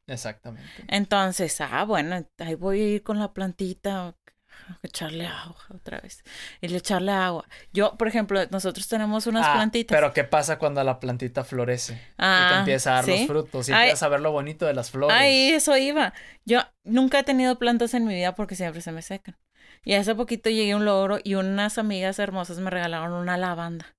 Exactamente. Entonces, ah, bueno, ahí voy a ir con la plantita, echarle agua otra vez. Y le echarle agua. Yo, por ejemplo, nosotros tenemos unas ah, plantitas. Pero ¿qué pasa cuando la plantita florece? y te ah, empieza a dar los frutos y empiezas a ver lo bonito de las flores. Ay, eso iba. Yo nunca he tenido plantas en mi vida porque siempre se me secan. Y hace poquito llegué a un logro y unas amigas hermosas me regalaron una lavanda.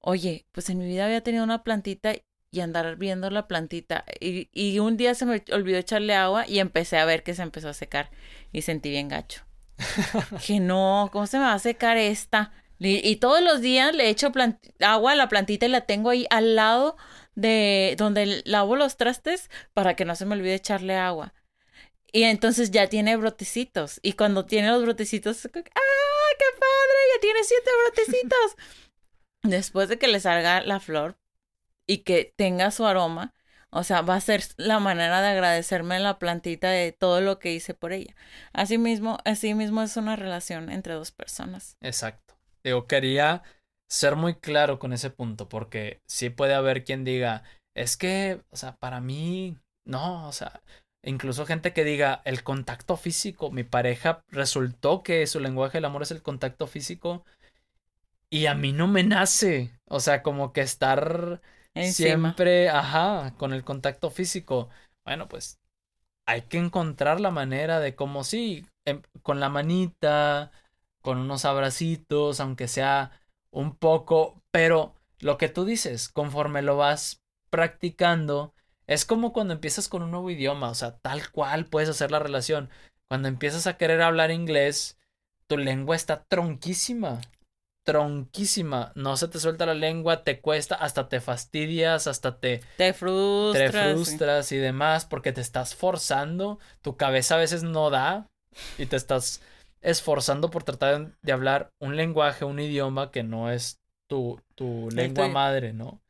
Oye, pues en mi vida había tenido una plantita y andar viendo la plantita. Y, y, un día se me olvidó echarle agua y empecé a ver que se empezó a secar. Y sentí bien gacho. que no, ¿cómo se me va a secar esta? Y, todos los días le echo agua a la plantita y la tengo ahí al lado de donde lavo los trastes para que no se me olvide echarle agua. Y entonces ya tiene brotecitos. Y cuando tiene los brotecitos, ¡ah, qué padre! Ya tiene siete brotecitos. Después de que le salga la flor, y que tenga su aroma, o sea, va a ser la manera de agradecerme la plantita de todo lo que hice por ella. Asimismo, mismo es una relación entre dos personas. Exacto. Yo quería ser muy claro con ese punto, porque sí puede haber quien diga, es que, o sea, para mí, no, o sea, incluso gente que diga, el contacto físico, mi pareja resultó que su lenguaje del amor es el contacto físico y a mí no me nace, o sea, como que estar Siempre, ajá, con el contacto físico. Bueno, pues hay que encontrar la manera de cómo sí, em, con la manita, con unos abracitos, aunque sea un poco, pero lo que tú dices, conforme lo vas practicando, es como cuando empiezas con un nuevo idioma, o sea, tal cual puedes hacer la relación. Cuando empiezas a querer hablar inglés, tu lengua está tronquísima tronquísima. No se te suelta la lengua, te cuesta, hasta te fastidias, hasta te... Te frustras. Te frustras y demás porque te estás forzando. Tu cabeza a veces no da y te estás esforzando por tratar de hablar un lenguaje, un idioma que no es tu, tu lengua madre, ¿no?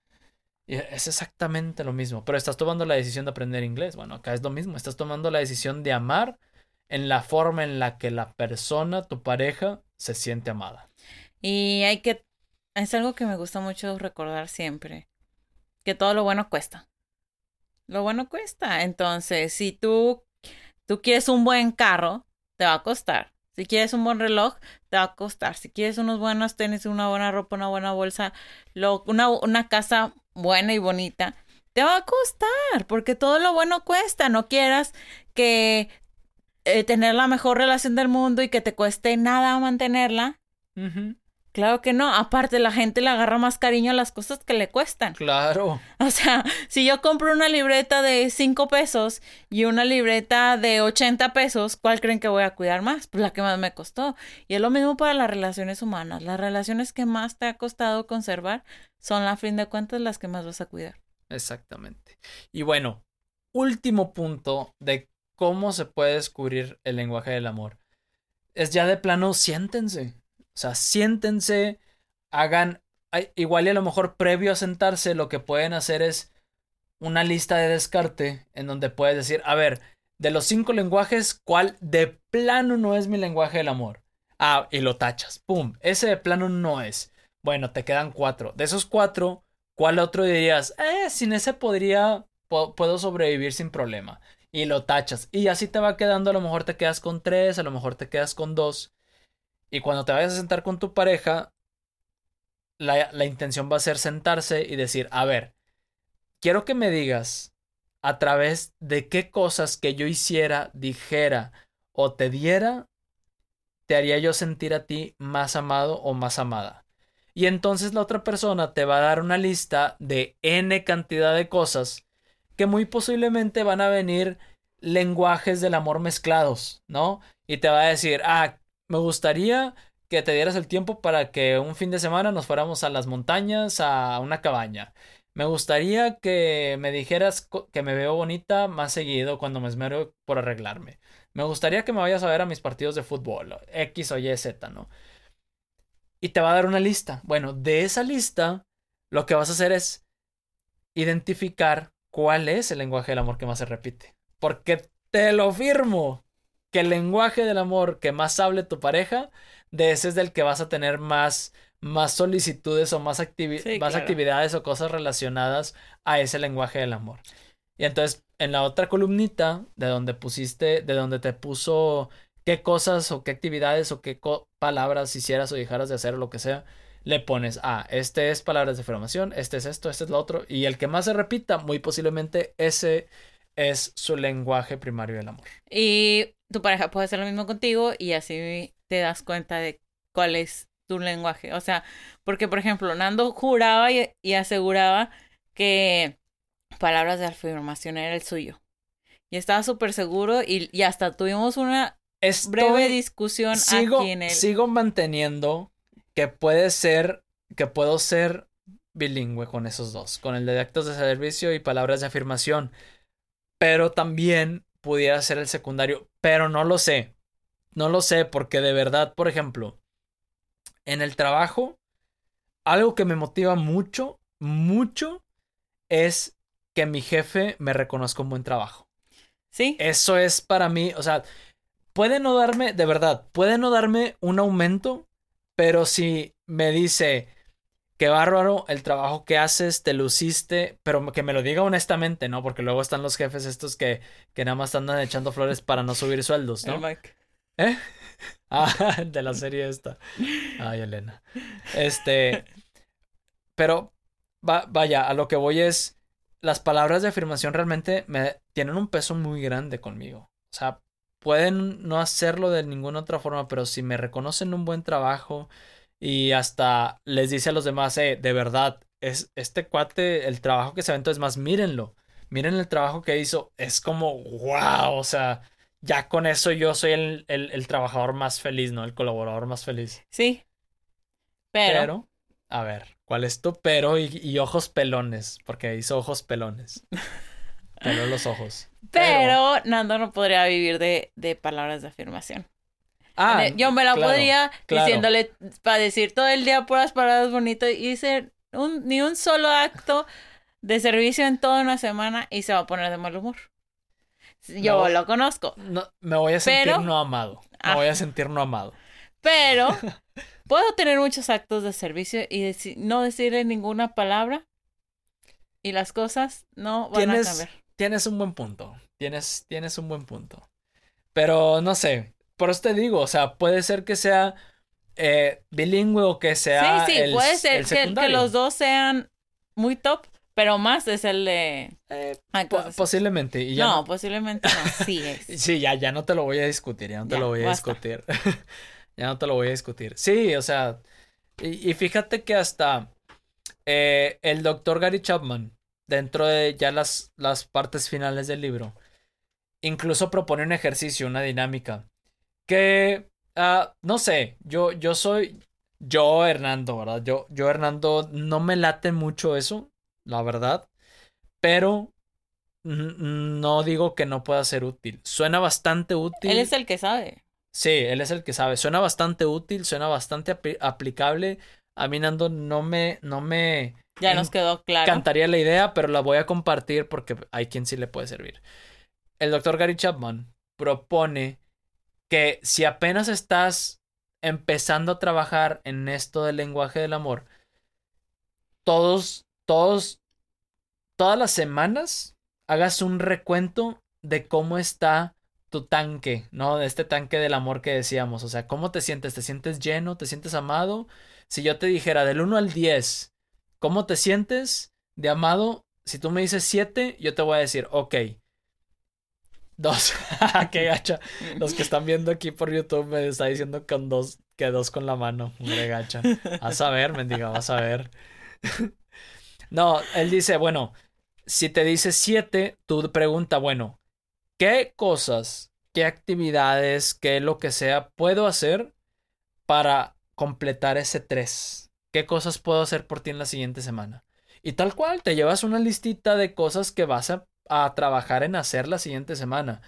Y es exactamente lo mismo, pero estás tomando la decisión de aprender inglés. Bueno, acá es lo mismo, estás tomando la decisión de amar en la forma en la que la persona, tu pareja, se siente amada. Y hay que, es algo que me gusta mucho recordar siempre, que todo lo bueno cuesta. Lo bueno cuesta. Entonces, si tú, tú quieres un buen carro, te va a costar. Si quieres un buen reloj, te va a costar. Si quieres unos buenos tenis, una buena ropa, una buena bolsa, lo, una, una casa buena y bonita, te va a costar, porque todo lo bueno cuesta. No quieras que eh, tener la mejor relación del mundo y que te cueste nada mantenerla. Claro que no. Aparte, la gente le agarra más cariño a las cosas que le cuestan. Claro. O sea, si yo compro una libreta de 5 pesos y una libreta de 80 pesos, ¿cuál creen que voy a cuidar más? Pues la que más me costó. Y es lo mismo para las relaciones humanas. Las relaciones que más te ha costado conservar son, a fin de cuentas, las que más vas a cuidar. Exactamente. Y bueno, último punto de cómo se puede descubrir el lenguaje del amor. Es ya de plano, siéntense. O sea, siéntense, hagan, igual y a lo mejor previo a sentarse, lo que pueden hacer es una lista de descarte en donde puedes decir, a ver, de los cinco lenguajes, ¿cuál de plano no es mi lenguaje del amor? Ah, y lo tachas, ¡pum! Ese de plano no es. Bueno, te quedan cuatro. De esos cuatro, ¿cuál otro dirías? Eh, sin ese podría, puedo sobrevivir sin problema. Y lo tachas. Y así te va quedando, a lo mejor te quedas con tres, a lo mejor te quedas con dos. Y cuando te vayas a sentar con tu pareja, la, la, intención va a ser sentarse y decir, a ver, quiero que me digas a través de qué cosas que yo hiciera, dijera o te diera, te haría yo sentir a ti más amado o más amada. Y entonces la otra persona te va a dar una lista de n cantidad de cosas que muy posiblemente van a venir lenguajes del amor mezclados, ¿no? Y te va a decir, ah, me gustaría que te dieras el tiempo para que un fin de semana nos fuéramos a las montañas, a una cabaña. Me gustaría que me dijeras que me veo bonita más seguido cuando me esmero por arreglarme. Me gustaría que me vayas a ver a mis partidos de fútbol, X o Y, Z, ¿no? Y te va a dar una lista. Bueno, de esa lista, lo que vas a hacer es identificar cuál es el lenguaje del amor que más se repite. Porque te lo firmo que el lenguaje del amor que más hable tu pareja, de ese es del que vas a tener más, más solicitudes o más, más actividades o cosas relacionadas a ese lenguaje del amor. Y entonces, en la otra columnita, de donde pusiste, de donde te puso qué cosas o qué actividades o qué palabras hicieras o dejaras de hacer o lo que sea, le pones, ah, este es palabras de afirmación, este es esto, este es lo otro, y el que más se repita, muy posiblemente ese es su lenguaje primario del amor. Y tu pareja puede hacer lo mismo contigo y así te das cuenta de cuál es tu lenguaje. O sea, porque por ejemplo, Nando juraba y, aseguraba que palabras de afirmación era el suyo. Y estaba súper seguro y, y, hasta tuvimos una breve discusión sigo, aquí en el... Sigo manteniendo que puede ser, que puedo ser bilingüe con esos dos, con el de actos de servicio y palabras de afirmación. Pero también pudiera ser el secundario, pero no lo sé. No lo sé porque de verdad, por ejemplo, en el trabajo, algo que me motiva mucho, mucho, es que mi jefe me reconozca un buen trabajo. Sí. Eso es para mí, o sea, puede no darme, de verdad, puede no darme un aumento, pero si me dice, qué bárbaro el trabajo que haces, te luciste, pero que me lo diga honestamente, ¿no? Porque luego están los jefes estos que, que nada más andan echando flores para no subir sueldos, ¿no? ¿Eh? Ah, de la serie esta. Ay, Elena. Este, pero vaya, a lo que voy es, las palabras de afirmación realmente me tienen un peso muy grande conmigo. O sea, pueden no hacerlo de ninguna otra forma, pero si me reconocen un buen trabajo, y hasta les dice a los demás, eh, de verdad, es este cuate, el trabajo que se aventó es más, mírenlo, miren el trabajo que hizo, es como, wow, o sea, ya con eso yo soy el, el, trabajador más feliz, ¿no? El colaborador más feliz. Sí. Pero. a ver, ¿cuál es tu pero y, ojos pelones? Porque hizo ojos pelones. Peló los ojos. Pero, Nando no podría vivir de, de palabras de afirmación. Ah, yo me la podría diciéndole para decir todo el día puras palabras bonitas y ser un, ni un solo acto de servicio en toda una semana y se va a poner de mal humor. Yo lo conozco. No, me voy a sentir no amado. Me voy a ah. sentir no amado. Pero puedo tener muchos actos de servicio y no decirle ninguna palabra y las cosas no van a cambiar. Tienes un buen punto. Tienes, tienes un buen punto. Pero no sé. Por eso te digo, o sea, puede ser que sea eh, bilingüe o que sea. Sí, sí, puede ser que, los dos sean muy top, pero más es el de. Eh, posiblemente. Y no, posiblemente no. Sí es. sí, ya, ya no te lo voy a discutir. Ya no te lo voy a discutir. ya no te lo voy a discutir. Sí, o sea. Y, fíjate que hasta eh, el doctor Gary Chapman, dentro de ya las, las partes finales del libro, incluso propone un ejercicio, una dinámica. Que Ah, no sé, yo, yo soy, yo Hernando, ¿verdad? Yo, yo Hernando, no me late mucho eso, la verdad, pero no digo que no pueda ser útil. Suena bastante útil. Él es el que sabe. Sí, él es el que sabe. Suena bastante útil, suena bastante aplicable. A mí Nando no me, no me. Ya nos quedó claro. Cantaría la idea, pero la voy a compartir porque hay quien sí le puede servir. El doctor Gary Chapman propone que si apenas estás empezando a trabajar en esto del lenguaje del amor, todos, todos, todas las semanas hagas un recuento de cómo está tu tanque, ¿no? De este tanque del amor que decíamos. O sea, ¿cómo te sientes? ¿Te sientes lleno? ¿Te sientes amado? Si yo te dijera del 1 al 10, ¿cómo te sientes de amado? Si tú me dices 7, yo te voy a decir, ok, Dos. Qué gacha. Los que están viendo aquí por YouTube me está diciendo con dos, que dos con la mano. Muy gacha. Vas a ver, mendiga, vas a ver. no, él dice, bueno, si te dice siete, tú pregunta, bueno, ¿qué cosas, qué actividades, qué lo que sea puedo hacer para completar ese tres? ¿Qué cosas puedo hacer por ti en la siguiente semana? Y tal cual, te llevas una listita de cosas que vas a a trabajar en hacer la siguiente semana.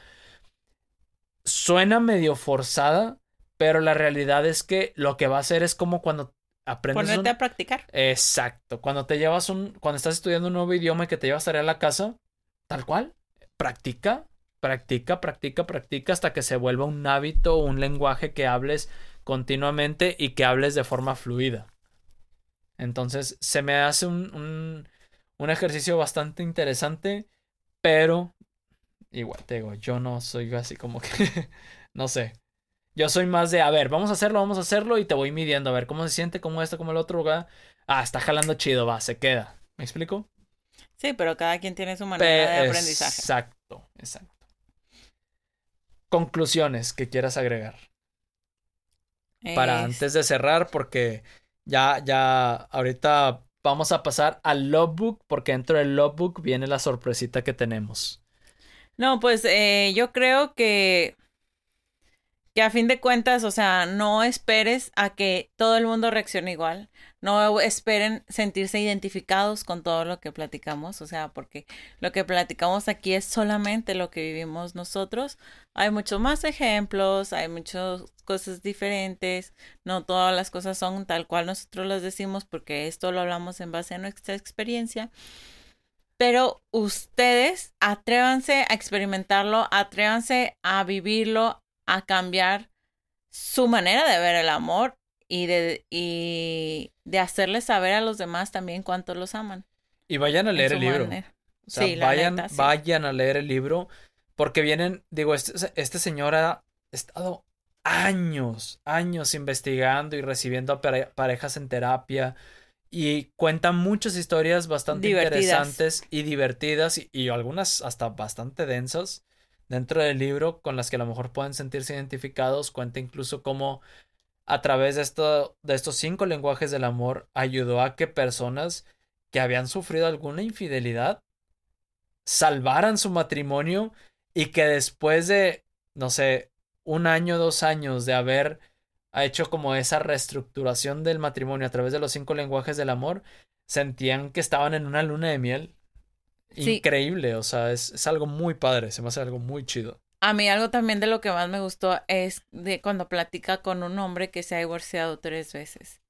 Suena medio forzada, pero la realidad es que lo que va a hacer es como cuando aprendes. Ponerte a practicar. Exacto. Cuando te llevas un. Cuando estás estudiando un nuevo idioma y que te llevas tarea a la casa, tal cual. Practica, practica, practica, practica hasta que se vuelva un hábito, un lenguaje que hables continuamente y que hables de forma fluida. Entonces, se me hace un, un, un ejercicio bastante interesante pero, igual te digo, yo no soy así como que, no sé. Yo soy más de, a ver, vamos a hacerlo, vamos a hacerlo y te voy midiendo, a ver cómo se siente, cómo esto, cómo el otro. ¿verdad? Ah, está jalando chido, va, se queda. ¿Me explico? Sí, pero cada quien tiene su manera de aprendizaje. Exacto, exacto. Conclusiones que quieras agregar. Para antes de cerrar, porque ya, ya, ahorita vamos a pasar al logbook porque dentro del logbook viene la sorpresita que tenemos. No, pues eh, yo creo que que a fin de cuentas, o sea, no esperes a que todo el mundo reaccione igual. No esperen sentirse identificados con todo lo que platicamos, o sea, porque lo que platicamos aquí es solamente lo que vivimos nosotros. Hay muchos más ejemplos, hay muchas cosas diferentes, no todas las cosas son tal cual nosotros las decimos porque esto lo hablamos en base a nuestra experiencia. Pero ustedes atrévanse a experimentarlo, atrévanse a vivirlo, a cambiar su manera de ver el amor y de, y de hacerles saber a los demás también cuánto los aman. Y vayan a leer el libro. sí, vayan, vayan a leer el libro porque vienen, digo, este, este señor ha estado años, años investigando y recibiendo a parejas en terapia y cuenta muchas historias bastante interesantes y divertidas y, y, algunas hasta bastante densas dentro del libro con las que a lo mejor pueden sentirse identificados. Cuenta incluso cómo a través de, esto, de estos cinco lenguajes del amor ayudó a que personas que habían sufrido alguna infidelidad salvaran su matrimonio y que después de, no sé, un año, dos años de haber hecho como esa reestructuración del matrimonio a través de los cinco lenguajes del amor, sentían que estaban en una luna de miel increíble, o sea, es, algo muy padre, se me hace algo muy chido. A mí algo también de lo que más me gustó es de cuando platica con un hombre que se ha divorciado tres veces.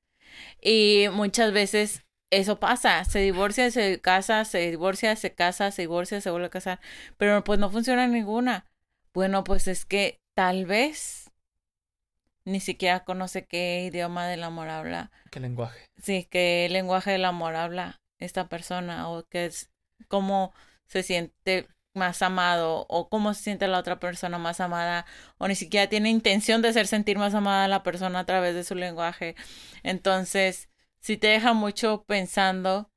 Y muchas veces eso pasa, se divorcia, se casa, se divorcia, se casa, se divorcia, se vuelve a casar, pero pues no funciona ninguna. Bueno, pues es que tal vez ni siquiera conoce qué idioma del amor habla. ¿Qué lenguaje? Sí, qué lenguaje del amor habla esta persona o qué es cómo se siente más amado o cómo se siente la otra persona más amada o ni siquiera tiene intención de hacer sentir más amada a la persona a través de su lenguaje. Entonces, si te deja mucho pensando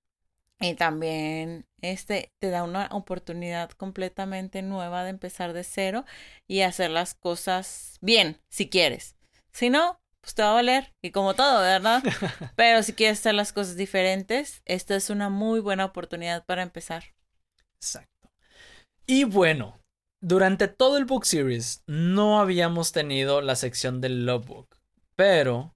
y también este te da una oportunidad completamente nueva de empezar de cero y hacer las cosas bien, si quieres. Si no, pues te va a valer y como todo, ¿verdad? Pero si quieres hacer las cosas diferentes, esta es una muy buena oportunidad para empezar. Exacto. Y bueno, durante todo el book series no habíamos tenido la sección del love book, pero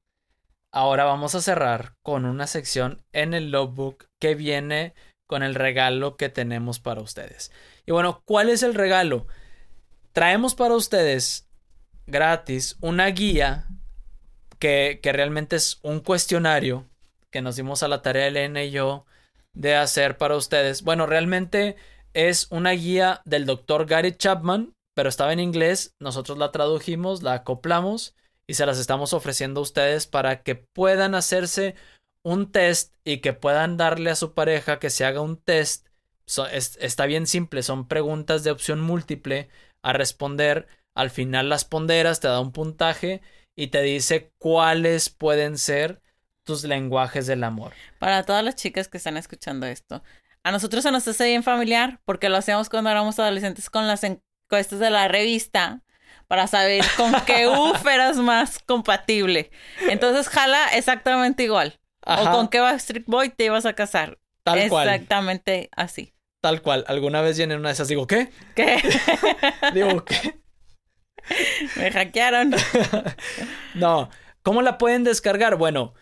ahora vamos a cerrar con una sección en el love book que viene con el regalo que tenemos para ustedes. Y bueno, ¿cuál es el regalo? Traemos para ustedes gratis una guía que, que realmente es un cuestionario que nos dimos a la tarea Elena y yo de hacer para ustedes. Bueno, realmente es una guía del doctor Gary Chapman, pero estaba en inglés, nosotros la tradujimos, la acoplamos y se las estamos ofreciendo a ustedes para que puedan hacerse un test y que puedan darle a su pareja que se haga un test. está bien simple, son preguntas de opción múltiple a responder. Al final las ponderas, te da un puntaje y te dice cuáles pueden ser tus lenguajes del amor. Para todas las chicas que están escuchando esto, a nosotros se nos hace bien familiar porque lo hacíamos cuando éramos adolescentes con las encuestas de la revista para saber con qué UF eras más compatible. Entonces jala exactamente igual. O con qué Street Boy te ibas a casar. Tal cual. Exactamente así. Tal cual. Alguna vez viene una de esas, digo, ¿qué? ¿Qué? digo, ¿qué? Me hackearon. no. ¿Cómo la pueden descargar? Bueno,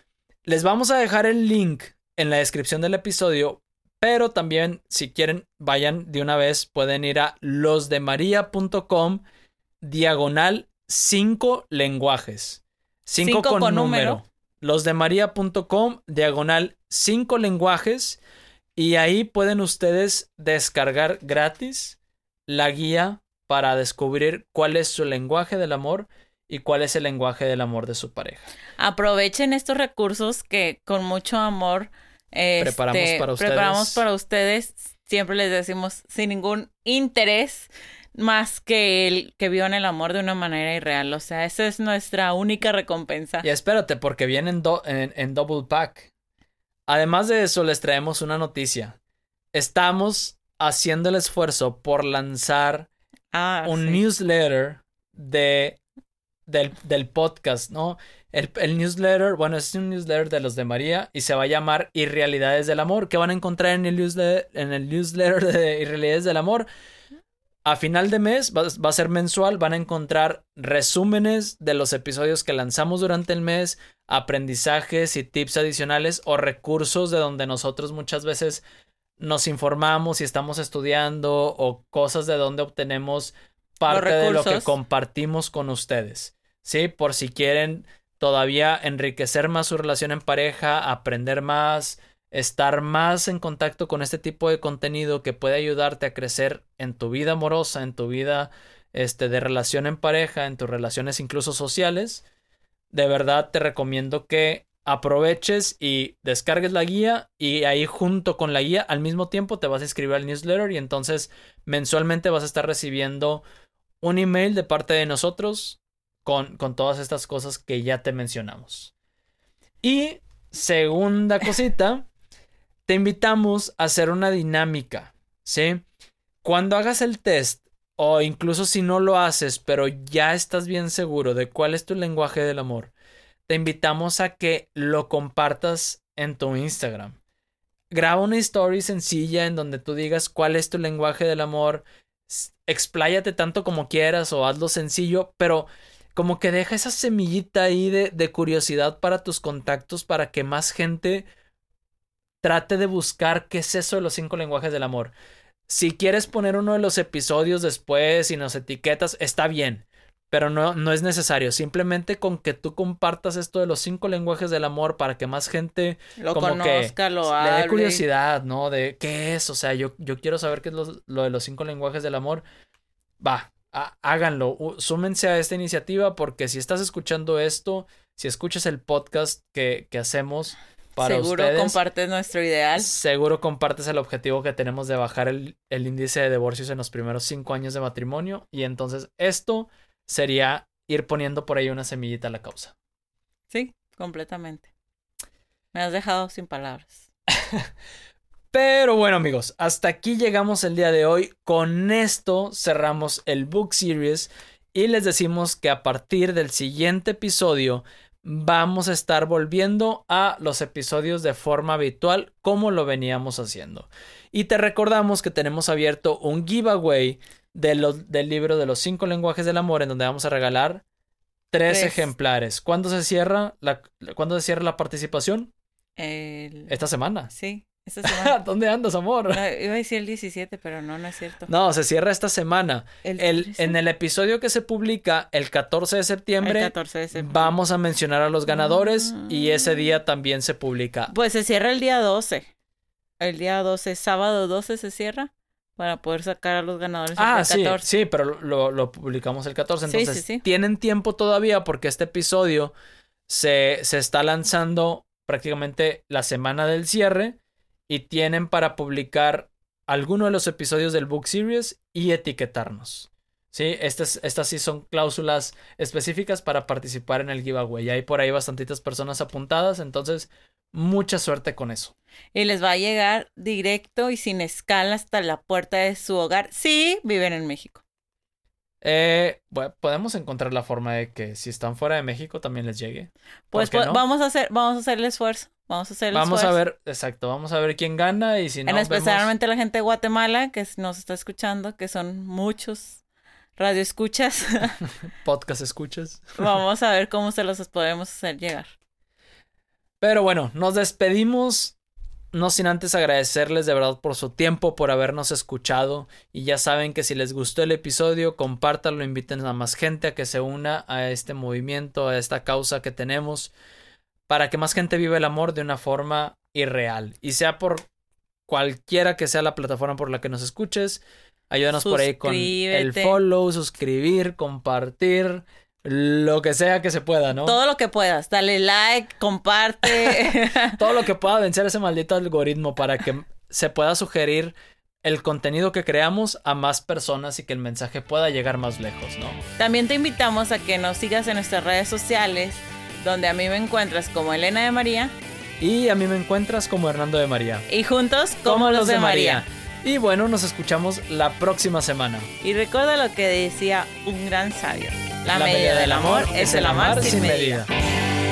les vamos a dejar el link en la descripción del episodio pero también, si quieren, vayan de una vez, pueden ir a losdemaria.com diagonal 5 lenguajes. 5 con, con, número. Losdemaria.com diagonal 5 lenguajes. Y ahí pueden ustedes descargar gratis la guía para descubrir cuál es su lenguaje del amor y cuál es el lenguaje del amor de su pareja. Aprovechen estos recursos que con mucho amor preparamos este, para ustedes. Preparamos para ustedes. Siempre les decimos sin ningún interés más que el que vivan el amor de una manera irreal. O sea, esa es nuestra única recompensa. Y espérate, porque vienen en, en double pack. Además de eso, les traemos una noticia. Estamos haciendo el esfuerzo por lanzar ah, un newsletter de, del, del podcast, ¿no? El, newsletter, bueno, es un newsletter de los de María y se va a llamar Irrealidades del Amor. ¿Qué van a encontrar en el newsletter, en el newsletter de Irrealidades del Amor? A final de mes, va, va, a ser mensual, van a encontrar resúmenes de los episodios que lanzamos durante el mes, aprendizajes y tips adicionales o recursos de donde nosotros muchas veces nos informamos y estamos estudiando o cosas de donde obtenemos parte de lo que compartimos con ustedes. Sí, por si quieren todavía enriquecer más su relación en pareja, aprender más, estar más en contacto con este tipo de contenido que puede ayudarte a crecer en tu vida amorosa, en tu vida este, de relación en pareja, en tus relaciones incluso sociales, de verdad te recomiendo que aproveches y descargues la guía y ahí junto con la guía al mismo tiempo te vas a escribir al newsletter y entonces mensualmente vas a estar recibiendo un email de parte de nosotros con, todas estas cosas que ya te mencionamos. Y segunda cosita, te invitamos a hacer una dinámica, ¿sí? Cuando hagas el test, o incluso si no lo haces, pero ya estás bien seguro de cuál es tu lenguaje del amor, te invitamos a que lo compartas en tu Instagram. Graba una story sencilla en donde tú digas cuál es tu lenguaje del amor, expláyate tanto como quieras o hazlo sencillo, pero como que deja esa semillita ahí de, curiosidad para tus contactos para que más gente trate de buscar qué es eso de los cinco lenguajes del amor. Si quieres poner uno de los episodios después y nos etiquetas, está bien. pero no, no es necesario. Simplemente con que tú compartas esto de los cinco lenguajes del amor para que más gente Lo como conozca, que lo le hable. dé curiosidad, ¿no? De qué es, o sea, yo, yo quiero saber qué es lo, lo de los cinco lenguajes del amor. Va, háganlo, súmense a esta iniciativa porque si estás escuchando esto, si escuchas el podcast que, que hacemos para Seguro ustedes, compartes nuestro ideal. seguro compartes el objetivo que tenemos de bajar el, el índice de divorcios en los primeros cinco años de matrimonio y entonces esto sería ir poniendo por ahí una semillita a la causa. Sí, completamente. Me has dejado sin palabras. Pero bueno amigos, hasta aquí llegamos el día de hoy. Con esto cerramos el book series y les decimos que a partir del siguiente episodio vamos a estar volviendo a los episodios de forma habitual como lo veníamos haciendo. Y te recordamos que tenemos abierto un giveaway de del libro de los cinco lenguajes del amor en donde vamos a regalar tres, Tres. ejemplares. ¿Cuándo se cierra la, ¿cuándo se cierra la participación? El... Esta semana. Sí, esta semana. ¿Dónde andas, amor? No, iba a decir el 17, pero no, no es cierto. No, se cierra esta semana. El, El, 13, en el episodio que se publica el 14 de el septiembre, 14 de septiembre. vamos a mencionar a los ganadores y ese Ah. día también se publica. Pues se cierra el día 12. El día 12, sábado 12 se cierra para poder sacar a los ganadores Ah, el sí, 14. sí, pero lo, lo publicamos el 14. Sí, Entonces, sí, sí. tienen tiempo todavía porque este episodio se, se está lanzando prácticamente la semana del cierre y tienen para publicar alguno de los episodios del Book Series y etiquetarnos. Sí, estas, estas sí son cláusulas específicas para participar en el giveaway. Hay por ahí bastantitas personas apuntadas, entonces mucha suerte con eso. Y les va a llegar directo y sin escala hasta la puerta de su hogar. Sí, viven en México. Eh, bueno, podemos encontrar la forma de que si están fuera de México también les llegue. ¿Por Pues, pues, no? vamos a hacer, vamos a hacer el esfuerzo. Vamos a hacer el Vamos a ver, exacto, vamos a ver quién gana y si no en vemos especialmente la gente de Guatemala que nos está escuchando, que son muchos radioescuchas. podcast escuchas. vamos a ver cómo se los podemos hacer llegar. Pero bueno, nos despedimos. No sin antes agradecerles de verdad por su tiempo, por habernos escuchado. Y ya saben que si les gustó el episodio, compártanlo, inviten a más gente a que se una a este movimiento, a esta causa que tenemos, para que más gente viva el amor de una forma irreal. Y sea por cualquiera que sea la plataforma por la que nos escuches, ayúdanos por ahí con el follow, suscribir, compartir, lo que sea que se pueda, ¿no? Todo lo que puedas. Dale like, comparte. todo lo que pueda vencer ese maldito algoritmo para que se pueda sugerir el contenido que creamos a más personas y que el mensaje pueda llegar más lejos, ¿no? También te invitamos a que nos sigas en nuestras redes sociales, donde a mí me encuentras como Elena de María Y a mí me encuentras como Hernando de María. y juntos como, los de María. Y bueno, nos escuchamos la próxima semana. Y recuerda lo que decía un gran sabio. La, medida del amor es el amar sin medida. medida.